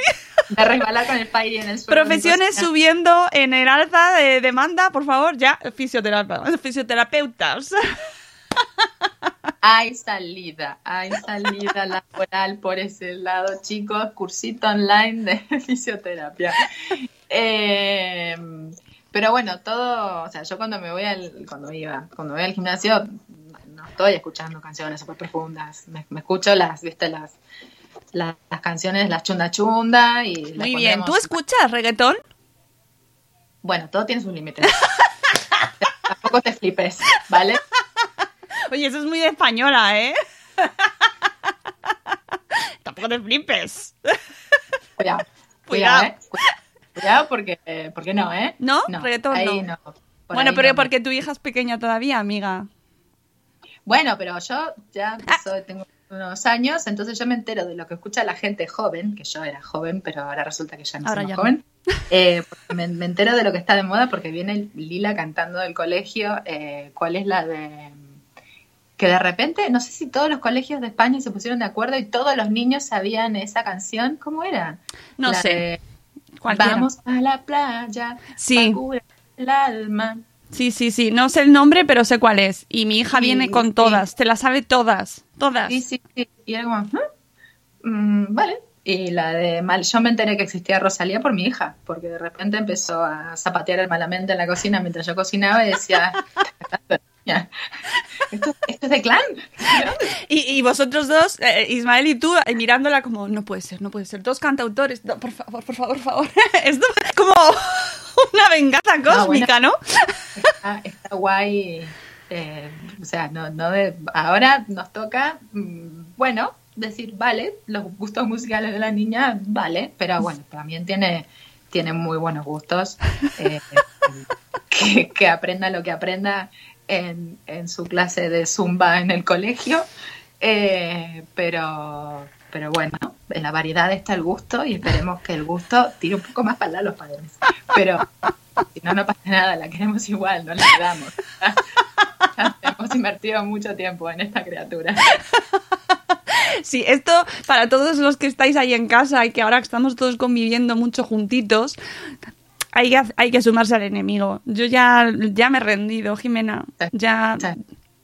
resbalar con el fire en el suelo. Profesiones subiendo en el alza de demanda, por favor, ya, fisioterapeutas. Hay salida, hay salida laboral por ese lado, chicos, cursito online de fisioterapia. Eh, pero bueno, todo, o sea, yo cuando me voy al, cuando iba, cuando voy al gimnasio, no estoy escuchando canciones súper profundas, me, escucho las, viste, las, las, canciones, las chunda chunda y... Muy bien, ¿tú escuchas reggaetón? Bueno, todo tiene sus límites. Tampoco te flipes, ¿vale? Oye, eso es muy de española, ¿eh? Tampoco te flipes. Cuidado. Cuidado, ¿eh? Cuidado porque, porque no, ¿eh? ¿No? no Reggaetón no. Bueno, pero porque tu hija es pequeña todavía, amiga. Bueno, pero yo ya ah. tengo unos años, entonces yo me entero de lo que escucha la gente joven, que yo era joven, pero ahora resulta que ya no soy joven. Eh, me, entero de lo que está de moda porque viene Lila cantando del colegio, eh, cuál es la de que de repente, no sé si todos los colegios de España se pusieron de acuerdo y todos los niños sabían esa canción, ¿cómo era? No sé. Vamos a la playa, sí. el alma. Sí, sí, sí, no sé el nombre, pero sé cuál es. Y mi hija viene con todas, te la sabe todas, todas. Sí, sí, sí. Y era como, mm, vale. Y la de mal, yo me enteré que existía Rosalía por mi hija, porque de repente empezó a zapatear malamente en la cocina mientras yo cocinaba y decía, ¿Esto, es de clan. Y, vosotros dos, eh, Ismael y tú, eh, mirándola como, no puede ser, no puede ser. Dos cantautores, por favor, por favor, por favor. Esto es como una venganza cósmica, ¿no? Está, guay. Eh, o sea, no, no de, ahora nos toca, mm, bueno, decir, vale, los gustos musicales de la niña, vale, pero bueno, también tiene, tiene muy buenos gustos. Eh, que, que, aprenda lo que aprenda en, su clase de zumba en el colegio. Eh, pero, pero bueno, en la variedad está el gusto y esperemos que el gusto tire un poco más para a los padres. Pero no, no pasa nada, la queremos igual, no la damos. hemos invertido mucho tiempo en esta criatura. Sí, esto para todos los que estáis ahí en casa y que ahora estamos todos conviviendo mucho juntitos, hay que, hay que sumarse al enemigo. Yo ya, ya me he rendido, Jimena. Ya,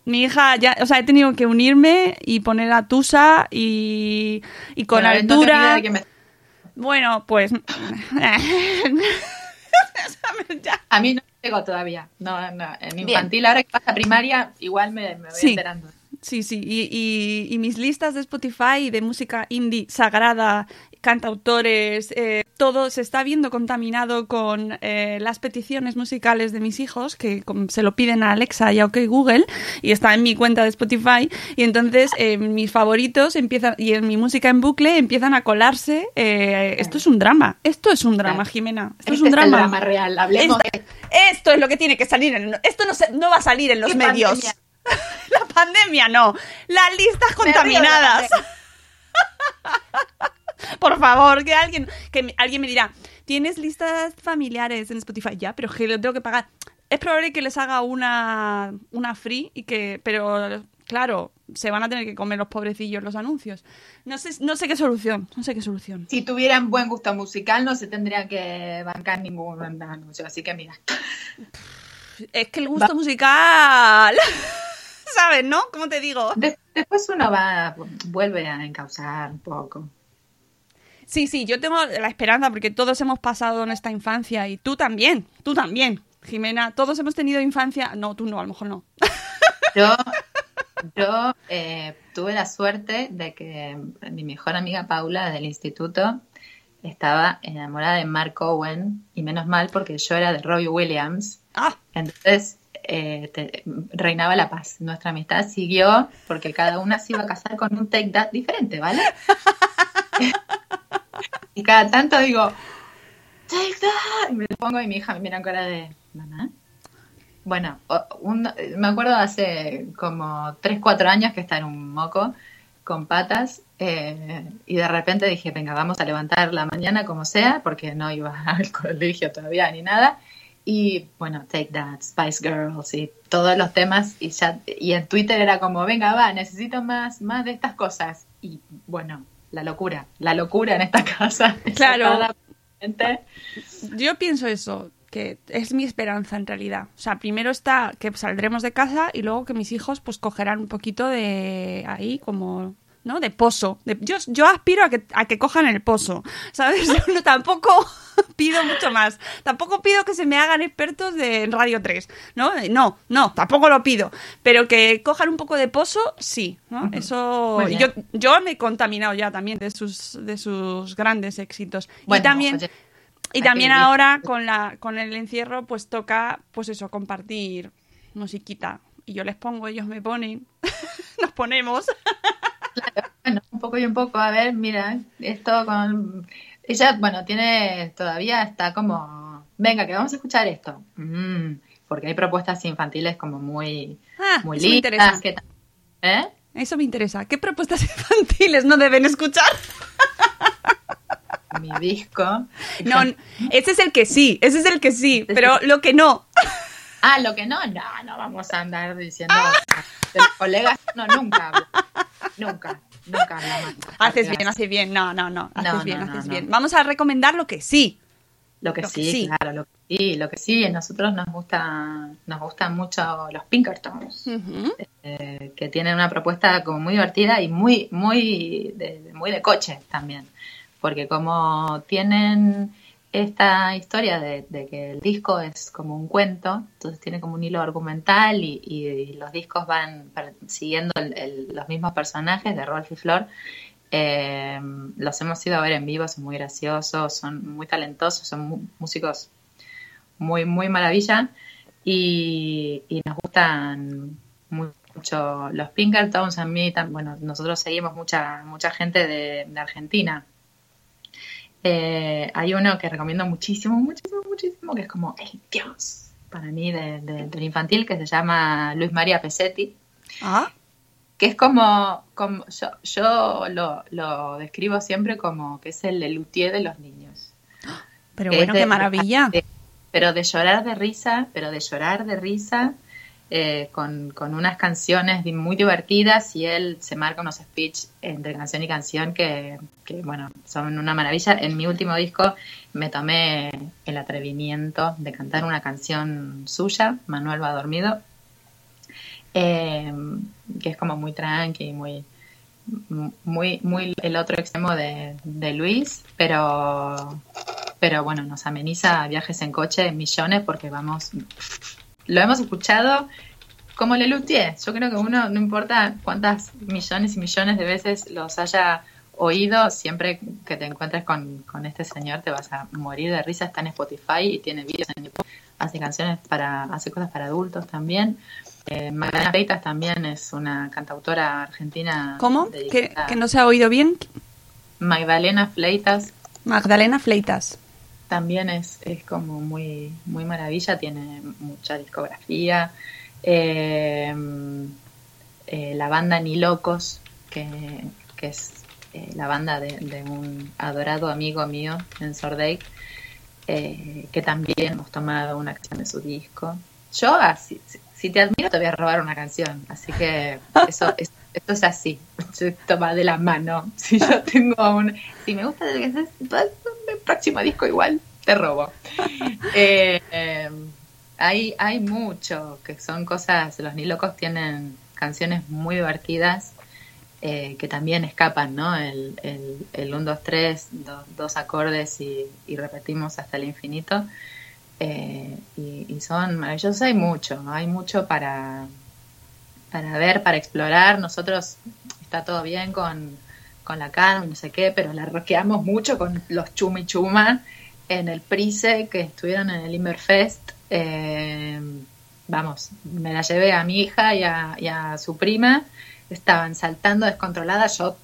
mi hija, ya, o sea, he tenido que unirme y poner a Tusa y, y con altura. Bueno, pues. a mí no llego todavía. No, no. En infantil, ahora que pasa primaria, igual me, me voy enterando. Sí, sí, y, y, mis listas de Spotify de música indie sagrada, cantautores, eh, todo se está viendo contaminado con eh, las peticiones musicales de mis hijos, que se lo piden a Alexa y a OK Google, y está en mi cuenta de Spotify, y entonces eh, mis favoritos empiezan, y en mi música en bucle empiezan a colarse. esto es un drama, esto es un drama, Jimena, esto es un este drama. real, hablemos esto, es lo que tiene que salir, en, esto no, no va a salir en los medios. la pandemia no, las listas contaminadas. Por favor, que alguien, que alguien me dirá, ¿tienes listas familiares en Spotify? Ya, pero que lo tengo que pagar. Es probable que les haga una, una free y que, pero claro, se van a tener que comer los pobrecillos los anuncios. No sé, no sé qué solución, no sé qué solución. Si tuvieran buen gusto musical no se tendría que bancar ningún anuncio, así que mira. Es que el gusto musical ¿sabes, no? ¿Cómo te digo? después uno va, vuelve a encauzar un poco. Sí, sí, yo tengo la esperanza porque todos hemos pasado en esta infancia y tú también, tú también, Jimena, todos hemos tenido infancia. No, tú no, a lo mejor no. Yo, yo eh, tuve la suerte de que mi mejor amiga Paula del instituto estaba enamorada de Mark Owen y menos mal porque yo era de Robbie Williams. Ah. Entonces eh, reinaba la paz. Nuestra amistad siguió porque cada una se iba a casar con un take that diferente, ¿vale? y cada tanto digo, take that, y me lo pongo y mi hija me mira con cara de, mamá. Bueno, me acuerdo hace como 3, 4 años que estaba en un moco con patas eh, y de repente dije, venga, vamos a levantar la mañana como sea, porque no iba al colegio todavía ni nada y bueno, Take That, Spice Girls y todos los temas y ya y en Twitter era como, venga, va, necesito más más de estas cosas y bueno, la locura, la locura en esta casa. Claro. Yo pienso eso, que es mi esperanza en realidad. O sea, primero está que saldremos de casa y luego que mis hijos pues cogerán un poquito de ahí como ¿no? De pozo. yo, yo aspiro a que, a que cojan el pozo, ¿sabes? Yo tampoco pido mucho más. Tampoco pido que se me hagan expertos de Radio 3, ¿no? No, no, tampoco lo pido. Pero que cojan un poco de pozo, sí, ¿no? Eso... Yo, yo me he contaminado ya también de sus, de sus grandes éxitos. y también... y también ahora con la con el encierro pues toca pues eso compartir musiquita y yo les pongo ellos me ponen nos ponemos bueno, un poco y un poco. A ver, mira, esto con... Ella, bueno, tiene, todavía está como, venga, que vamos a escuchar esto. Mm, porque hay propuestas infantiles como muy, ah, muy lindas. ¿Eh? Eso me interesa. ¿Qué propuestas infantiles no deben escuchar? Mi disco. No, ese es el que sí, ese es el que sí, pero lo que no. Ah, lo que no, no, no vamos a andar diciendo. Colegas, no, nunca Nunca, nunca Haces bien, haces bien. No, no, no. Haces bien, haces bien. Vamos a recomendar lo que sí. Lo que, sí, claro, lo que sí, lo que sí, a nosotros nos gusta, nos gustan mucho los Pinkertons, eh, que tienen una propuesta como muy divertida y muy, muy de, muy de coche también, porque como tienen esta historia de, que el disco es como un cuento, entonces tiene como un hilo argumental y, los discos van siguiendo los mismos personajes de Rolf y Flor. Eh, los hemos ido a ver en vivo, son muy graciosos, son muy talentosos, son músicos muy, muy maravilla y, nos gustan mucho los Pinkertons, a mí, bueno, nosotros seguimos mucha, mucha gente de, Argentina. Eh, hay uno que recomiendo muchísimo, muchísimo, muchísimo, que es como el Dios para mí de, del infantil, que se llama Luis María Pesetti. Ah. Que es como, como yo, yo lo, lo, describo siempre como que es el luthier de los niños. Pero bueno, qué maravilla. pero de llorar de risa, pero de llorar de risa eh, con, unas canciones muy divertidas y él se marca unos speech entre canción y canción que, bueno, son una maravilla. En mi último disco me tomé el atrevimiento de cantar una canción suya, Manuel va dormido, eh, que es como muy tranqui, muy, muy, muy el otro extremo de, de Luis, pero, pero bueno, nos ameniza viajes en coche millones porque vamos lo hemos escuchado como Le Luthier. Yo creo que uno, no importa cuántas millones y millones de veces los haya oído, siempre que te encuentres con, este señor te vas a morir de risa. Está en Spotify y tiene vídeos en YouTube. Hace canciones para, hace cosas para adultos también. Eh, Magdalena Fleitas también es una cantautora argentina. ¿Cómo? ¿Que, ¿Que, no se ha oído bien? Magdalena Fleitas. Magdalena Fleitas también es, es como muy, muy maravilla, tiene mucha discografía. Eh, eh, la banda Ni Locos, que, es eh, la banda de, un adorado amigo mío en Sordake, que también hemos tomado una canción de su disco. Yo, así, ah, si, te admiro, te voy a robar una canción, así que eso es esto es así, toma de la mano. Si yo tengo un, si me gusta el que el próximo disco igual, te robo. Eh, em, hay, hay mucho, que son cosas, los Ni Locos tienen canciones muy divertidas eh, que también escapan, ¿no? El, el, 1, 2, 3, dos acordes y, repetimos hasta el infinito. Eh, y, y, son maravillosos, hay mucho, hay mucho para, para ver, para explorar. Nosotros está todo bien con, con la y no sé qué, pero la roqueamos mucho con los Chumi Chuma en el Prise que estuvieron en el Inverfest. Eh, vamos, me la llevé a mi hija y a, su prima. Estaban saltando descontroladas, yo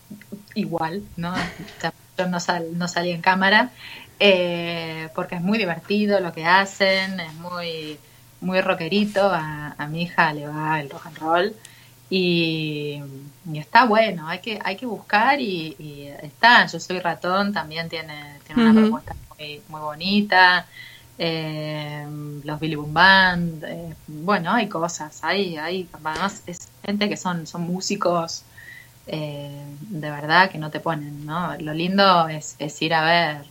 igual, ¿no? Yo no, sal, no salí en cámara, eh, porque es muy divertido lo que hacen, es muy muy rockerito, a, mi hija le va el rock and roll y, está bueno, hay que, hay que buscar y, está, yo soy ratón, también tiene, tiene una propuesta muy, muy bonita, eh, los Billy Boom Band, eh, bueno, hay cosas, hay, hay, además es gente que son, son músicos eh, de verdad que no te ponen, ¿no? Lo lindo es, es ir a ver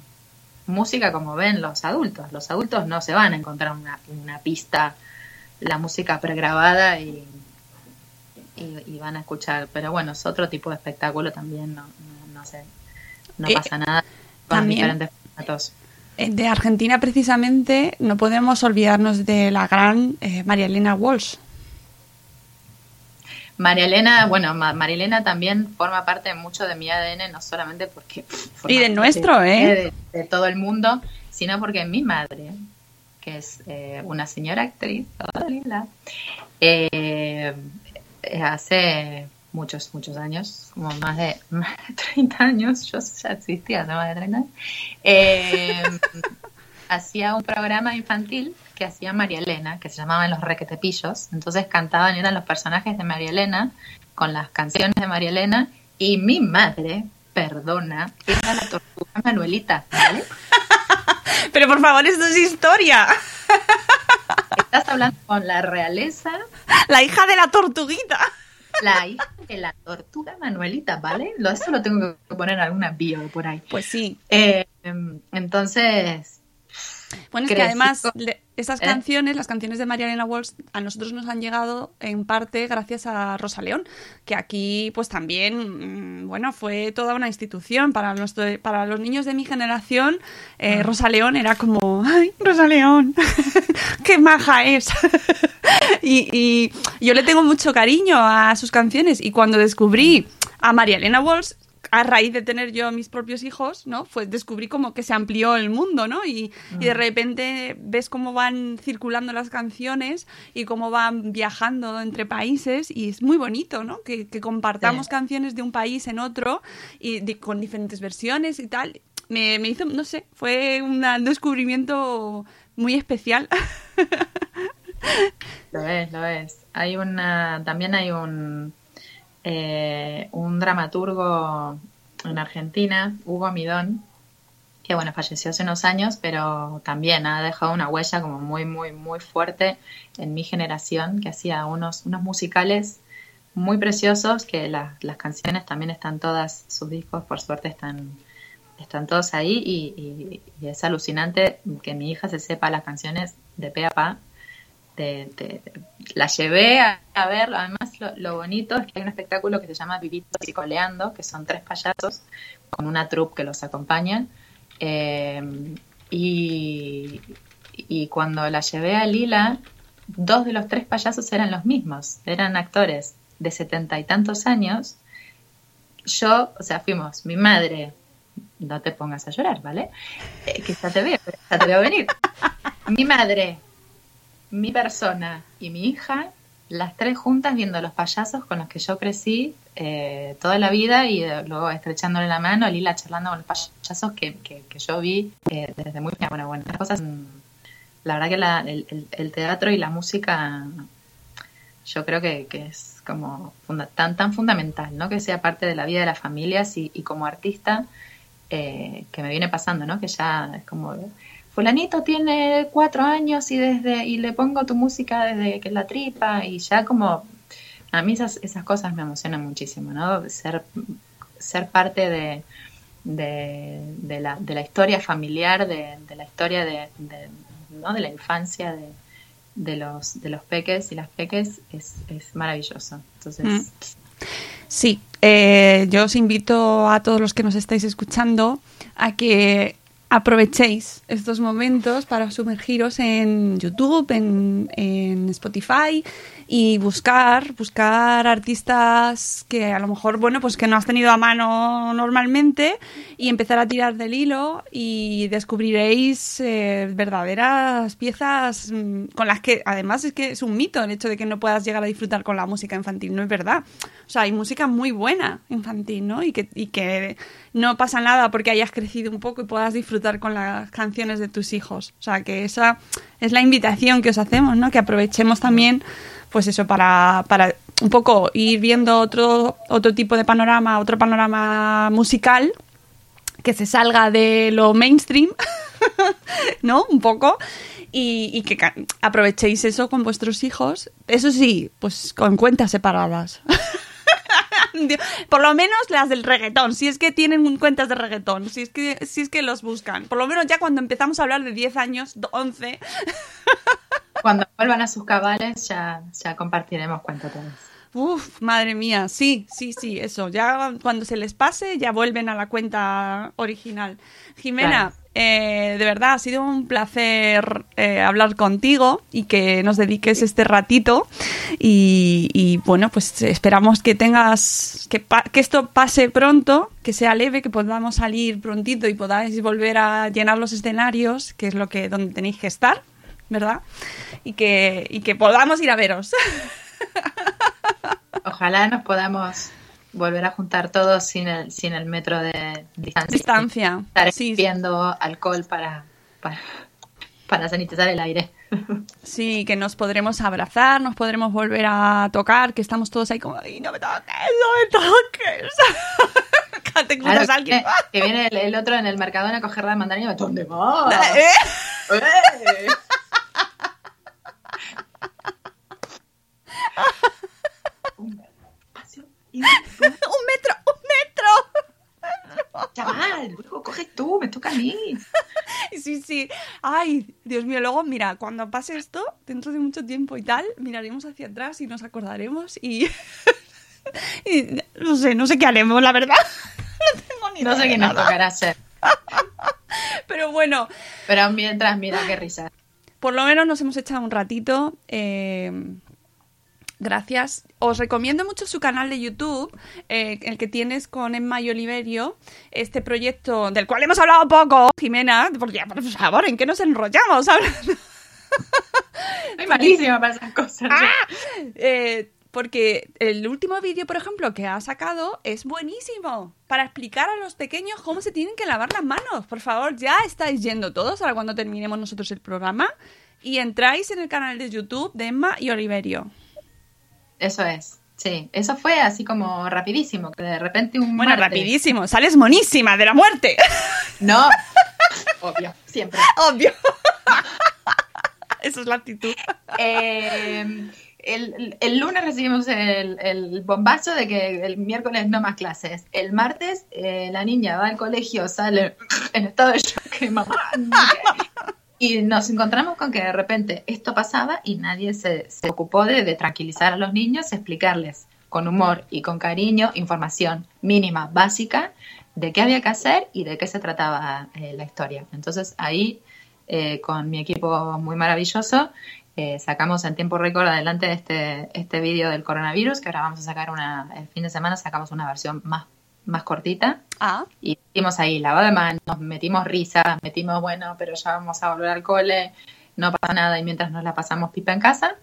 música como ven los adultos. Los adultos no se van a encontrar una, una pista, la música pregrabada y, y, van a escuchar. Pero bueno, es otro tipo de espectáculo también, no, no, sé, no eh, pasa nada con diferentes formatos. Eh, de Argentina precisamente no podemos olvidarnos de la gran eh, María Elena Walsh. María Elena, bueno, María Elena también forma parte mucho de mi ADN, no solamente porque... Y de nuestro, ¿eh? De, todo el mundo, sino porque mi madre, que es eh, una señora actriz, eh, hace muchos, muchos años, como más de, más de 30 años, yo ya existía hace más de 30 años, eh, hacía un programa infantil que hacía María Elena, que se llamaban Los Requetepillos. Entonces cantaban, eran los personajes de María Elena, con las canciones de María Elena, y mi madre, perdona, era la tortuga Manuelita, ¿vale? Pero por favor, esto es historia. Estás hablando con la realeza. La hija de la tortuguita. La hija de la tortuga Manuelita, ¿vale? Eso lo tengo que poner en alguna bio por ahí. Pues sí. Eh, entonces, bueno, es que además esas ¿Eh? canciones, las canciones de María Elena Walsh, a nosotros nos han llegado en parte gracias a Rosa León, que aquí pues también, mm, bueno, fue toda una institución para, nuestro, para los niños de mi generación. Eh, ah. Rosa León era como, ¡ay, Rosa León! ¡Qué maja es! y, y yo le tengo mucho cariño a sus canciones y cuando descubrí a María Elena Walsh, a raíz de tener yo mis propios hijos, ¿no? Pues descubrí como que se amplió el mundo, ¿no? Y, y de Mm. repente ves cómo van circulando las canciones y cómo van viajando entre países y es muy bonito, ¿no? Que, que compartamos Sí. canciones de un país en otro y de- con diferentes versiones y tal. Me, me hizo, no sé, fue un descubrimiento muy especial. Lo es, lo es. Hay una, también hay un, eh, un dramaturgo en Argentina, Hugo Midón, que bueno, falleció hace unos años, pero también ha dejado una huella como muy, muy, muy fuerte en mi generación, que hacía unos, unos musicales muy preciosos, que la- las canciones también están todas, sus discos por suerte están, están todos ahí y, y- y es alucinante que mi hija se sepa las canciones de pe a pa. La llevé a, a ver, además lo, bonito es que hay un espectáculo que se llama Vivitos y Coleando, que son tres payasos con una troupe que los acompaña. Eh, y, y cuando la llevé a Lila, dos de los tres payasos eran los mismos, eran actores de setenta y tantos años. Yo, o sea, fuimos mi madre, no te pongas a llorar, ¿vale? Eh, que te veo, ya te veo venir. Mi madre, mi persona y mi hija, las tres juntas viendo los payasos con los que yo crecí eh, toda la vida y eh, luego estrechándole la mano, Lila charlando con los payasos que, que, que yo vi eh, desde muy pequeña. Bueno, bueno, las cosas, mm, la verdad que el, teatro y la música yo creo que, que es como tan, tan fundamental, ¿no? Que sea parte de la vida de las familias y, como artista que me viene pasando, ¿no? Que ya es como, fulanito tiene cuatro años y desde y le pongo tu música desde que la tripa y ya como, a mí esas, esas cosas me emocionan muchísimo, ¿no? Ser, ser parte de, de, la, de la historia familiar, de, de la historia de, de, ¿no? de la infancia de, de los, de los peques y las peques es, es maravilloso. Entonces, Mm. Sí, eh, yo os invito a todos los que nos estáis escuchando a que aprovechéis estos momentos para sumergiros en YouTube, en, en Spotify y buscar, buscar artistas que a lo mejor, bueno, pues que no has tenido a mano normalmente y empezar a tirar del hilo y descubriréis eh, verdaderas piezas mm, con las que, además, es que es un mito el hecho de que no puedas llegar a disfrutar con la música infantil, no es verdad. O sea, hay música muy buena infantil, ¿no? Y que, y que no pasa nada porque hayas crecido un poco y puedas disfrutar con las canciones de tus hijos. O sea, que esa es la invitación que os hacemos, ¿no? Que aprovechemos también, pues eso, para, para un poco ir viendo otro, otro tipo de panorama, otro panorama musical que se salga de lo mainstream, ¿no? Un poco. Y, y que aprovechéis eso con vuestros hijos. Eso sí, pues con cuentas separadas. Por lo menos las del reggaetón, si es que tienen cuentas de reggaetón, si es que, si es que los buscan. Por lo menos ya cuando empezamos a hablar de 10 años, 11, cuando vuelvan a sus cabales ya, ya compartiremos cuenta todos. Uf, madre mía, sí, sí, sí, eso. Ya cuando se les pase, ya vuelven a la cuenta original. Jimena, Claro. Eh, de verdad ha sido un placer eh, hablar contigo y que nos dediques este ratito. Y, bueno, pues esperamos que tengas, que, que esto pase pronto, que sea leve, que podamos salir prontito y podáis volver a llenar los escenarios, que es lo que donde tenéis que estar, ¿verdad? Y que, y que podamos ir a veros. Ojalá nos podamos volver a juntar todos sin el, sin el metro de distancia. Distancia. Estar Sí, viendo alcohol para, para, para sanitizar el aire. Sí, que nos podremos abrazar, nos podremos volver a tocar, que estamos todos ahí como, "Ay, no me toques, no me toques. Te Claro, a alguien. que, que viene el, el otro en el Mercadona a coger la mandarina y ¿dónde va? ¿Eh? ¡Eh! Un y metro, un metro. Chaval, luego coge tú, me toca a mí. Sí, sí. Ay, Dios mío, luego, mira, cuando pase esto, dentro de mucho tiempo y tal, miraremos hacia atrás y nos acordaremos y... y no sé, no sé qué haremos, la verdad. No tengo ni No sé idea qué nos tocará hacer. Pero bueno, Pero mientras, mira qué risa. por lo menos nos hemos echado un ratito. eh, Gracias. Os recomiendo mucho su canal de YouTube, eh, el que tienes con Emma y Oliverio, este proyecto del cual hemos hablado poco, Jimena, porque por favor, ¿en qué nos enrollamos? Soy malísima para esas cosas. ¡Ah! Eh, porque el último vídeo, por ejemplo, que ha sacado es buenísimo para explicar a los pequeños cómo se tienen que lavar las manos. Por favor, ya estáis yendo todos ahora cuando terminemos nosotros el programa y entráis en el canal de YouTube de Emma y Oliverio. Eso es. Sí, eso fue así como rapidísimo, que de repente un Bueno, martes- rapidísimo, sales monísima de la muerte. No, obvio, siempre. Obvio. Esa es la actitud. Eh, el, el lunes recibimos el, el bombazo de que el miércoles no más clases. El martes eh, la niña va al colegio, sale en estado de shock, mamá. Y nos encontramos con que de repente esto pasaba y nadie se, se ocupó de, de tranquilizar a los niños, explicarles con humor y con cariño información mínima, básica, de qué había que hacer y de qué se trataba eh, la historia. Entonces ahí, eh, con mi equipo muy maravilloso, eh, sacamos en tiempo récord adelante este, este vídeo del coronavirus, que ahora vamos a sacar una, el fin de semana sacamos una versión más, más cortita. Ah, Y hicimos ahí lavado de manos, metimos risa, metimos, bueno, pero ya vamos a volver al cole, no pasa nada y mientras nos la pasamos pipa en casa.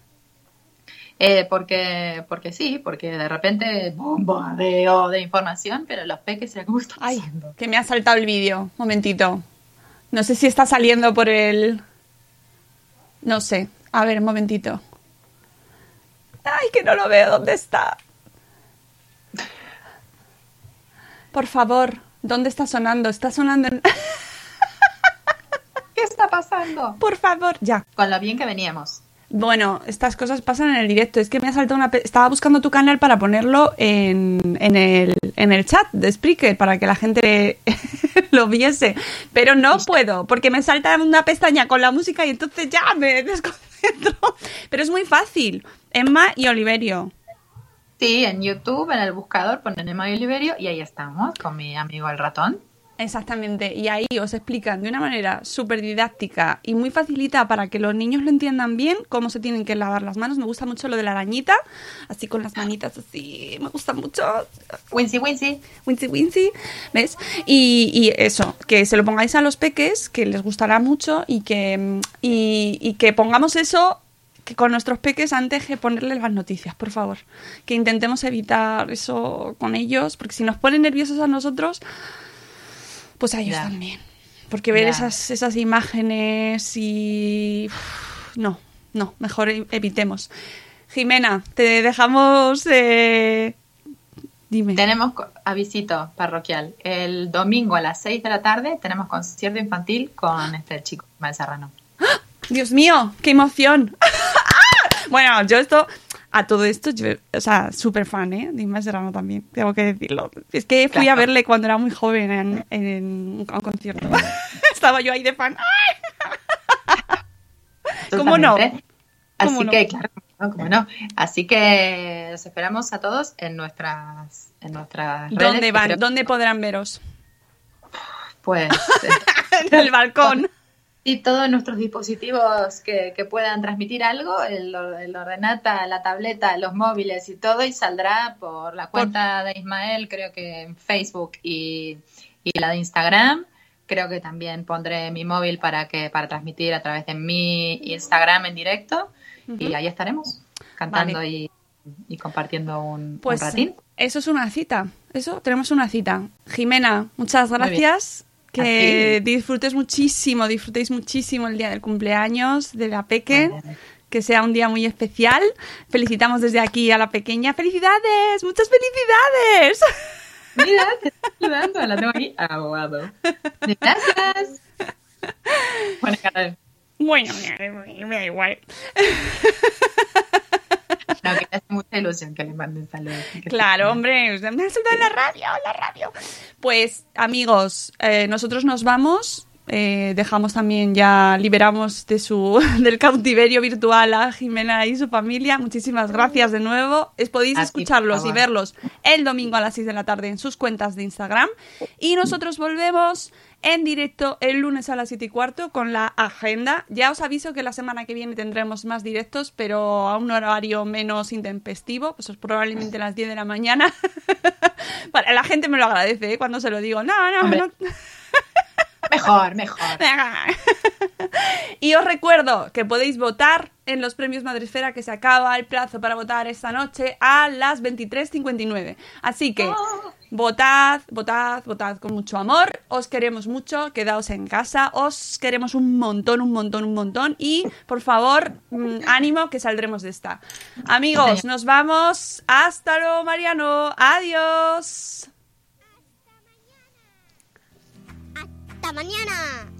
Eh, porque, porque sí, porque de repente bombardeo de información, pero los peques se ¿cómo está ay, que me ha saltado el vídeo. Momentito. No sé si está saliendo por el... No sé. A ver, un momentito. Ay, que no lo veo. ¿Dónde está? Por favor, ¿dónde está sonando? Está sonando en... ¿Qué está pasando? Por favor, ya. Con lo bien que veníamos. Bueno, estas cosas pasan en el directo. Es que me ha saltado una... pe- Estaba buscando tu canal para ponerlo en, en, el, en el chat de Spreaker para que la gente lo viese. Pero no puedo, porque me salta una pestaña con la música y entonces ya me desconcentro. Pero es muy fácil. Emma y Oliverio. Sí, en YouTube, en el buscador, ponen Emma Oliverio y ahí estamos con mi amigo el ratón. Exactamente. Y ahí os explican de una manera súper didáctica y muy facilita para que los niños lo entiendan bien cómo se tienen que lavar las manos. Me gusta mucho lo de la arañita, así con las manitas así. Me gusta mucho. Wincy Wincy. Wincy Wincy, ¿ves? Y, y eso, que se lo pongáis a los peques, que les gustará mucho y que, y, y que pongamos eso que con nuestros peques antes de ponerles las noticias, por favor. Que intentemos evitar eso con ellos, porque si nos ponen nerviosos a nosotros, pues a ellos también. Porque ver esas, esas imágenes y... uf, No, no, mejor e- evitemos. Jimena, te dejamos... eh, Dime. Tenemos avisito parroquial. El domingo a las 6 de la tarde tenemos concierto infantil con este chico, Ismael Serrano. Dios mío, qué emoción. bueno, yo esto, a todo esto, yo, o sea, súper fan, ¿eh? De Inma Serrano también, tengo que decirlo. Es que fui a verle cuando era muy joven en, en un concierto. Estaba yo ahí de fan. ¿Cómo no? Así que, claro, no, cómo no. Así que los esperamos a todos en nuestras, en nuestras redes. ¿Dónde van? creo- ¿Dónde podrán veros? Pues en el balcón. Y todos nuestros dispositivos que, que puedan transmitir algo, el, el ordenata, la tableta, los móviles y todo, y saldrá por la cuenta de Ismael, creo que en Facebook y, y la de Instagram. Creo que también pondré mi móvil para que para transmitir a través de mi Instagram en directo y ahí estaremos cantando Vale. y, y compartiendo un, un Pues ratín. eso es una cita. Eso, tenemos una cita. Jimena, muchas gracias. Que disfrutes muchísimo, disfrutéis muchísimo el día del cumpleaños de la Peque. Que sea un día muy especial. Felicitamos desde aquí a la pequeña. ¡Felicidades! ¡Muchas felicidades! Mira, te estoy ayudando, la tengo ahí abogado. Gracias. Bueno, me da igual. No, que hace mucha ilusión que le manden saludos. Claro, hombre, me ha saltado en la radio, en la radio. Pues, amigos, eh, nosotros nos vamos. eh, dejamos también ya, liberamos de su, del cautiverio virtual a Jimena y su familia. Muchísimas gracias de nuevo. Es, podéis escucharlos y verlos el domingo a las 6 de la tarde en sus cuentas de Instagram. Y nosotros volvemos en directo el lunes a las 7 y cuarto con la agenda. Ya os aviso que la semana que viene tendremos más directos, pero a un horario menos intempestivo, pues probablemente a las 10 de la mañana. la gente me lo agradece ¿eh? cuando se lo digo. No, no, no. Mejor, mejor. y os recuerdo que podéis votar en los premios Madresfera que se acaba el plazo para votar esta noche a las 23.59. Así que oh. Votad, votad, votad con mucho amor. Os queremos mucho, quedaos en casa. Os queremos un montón, un montón, un montón. Y por favor, mm, ánimo que saldremos de esta. Amigos, nos vamos. Hasta luego, Mariano. Adiós. Hasta mañana.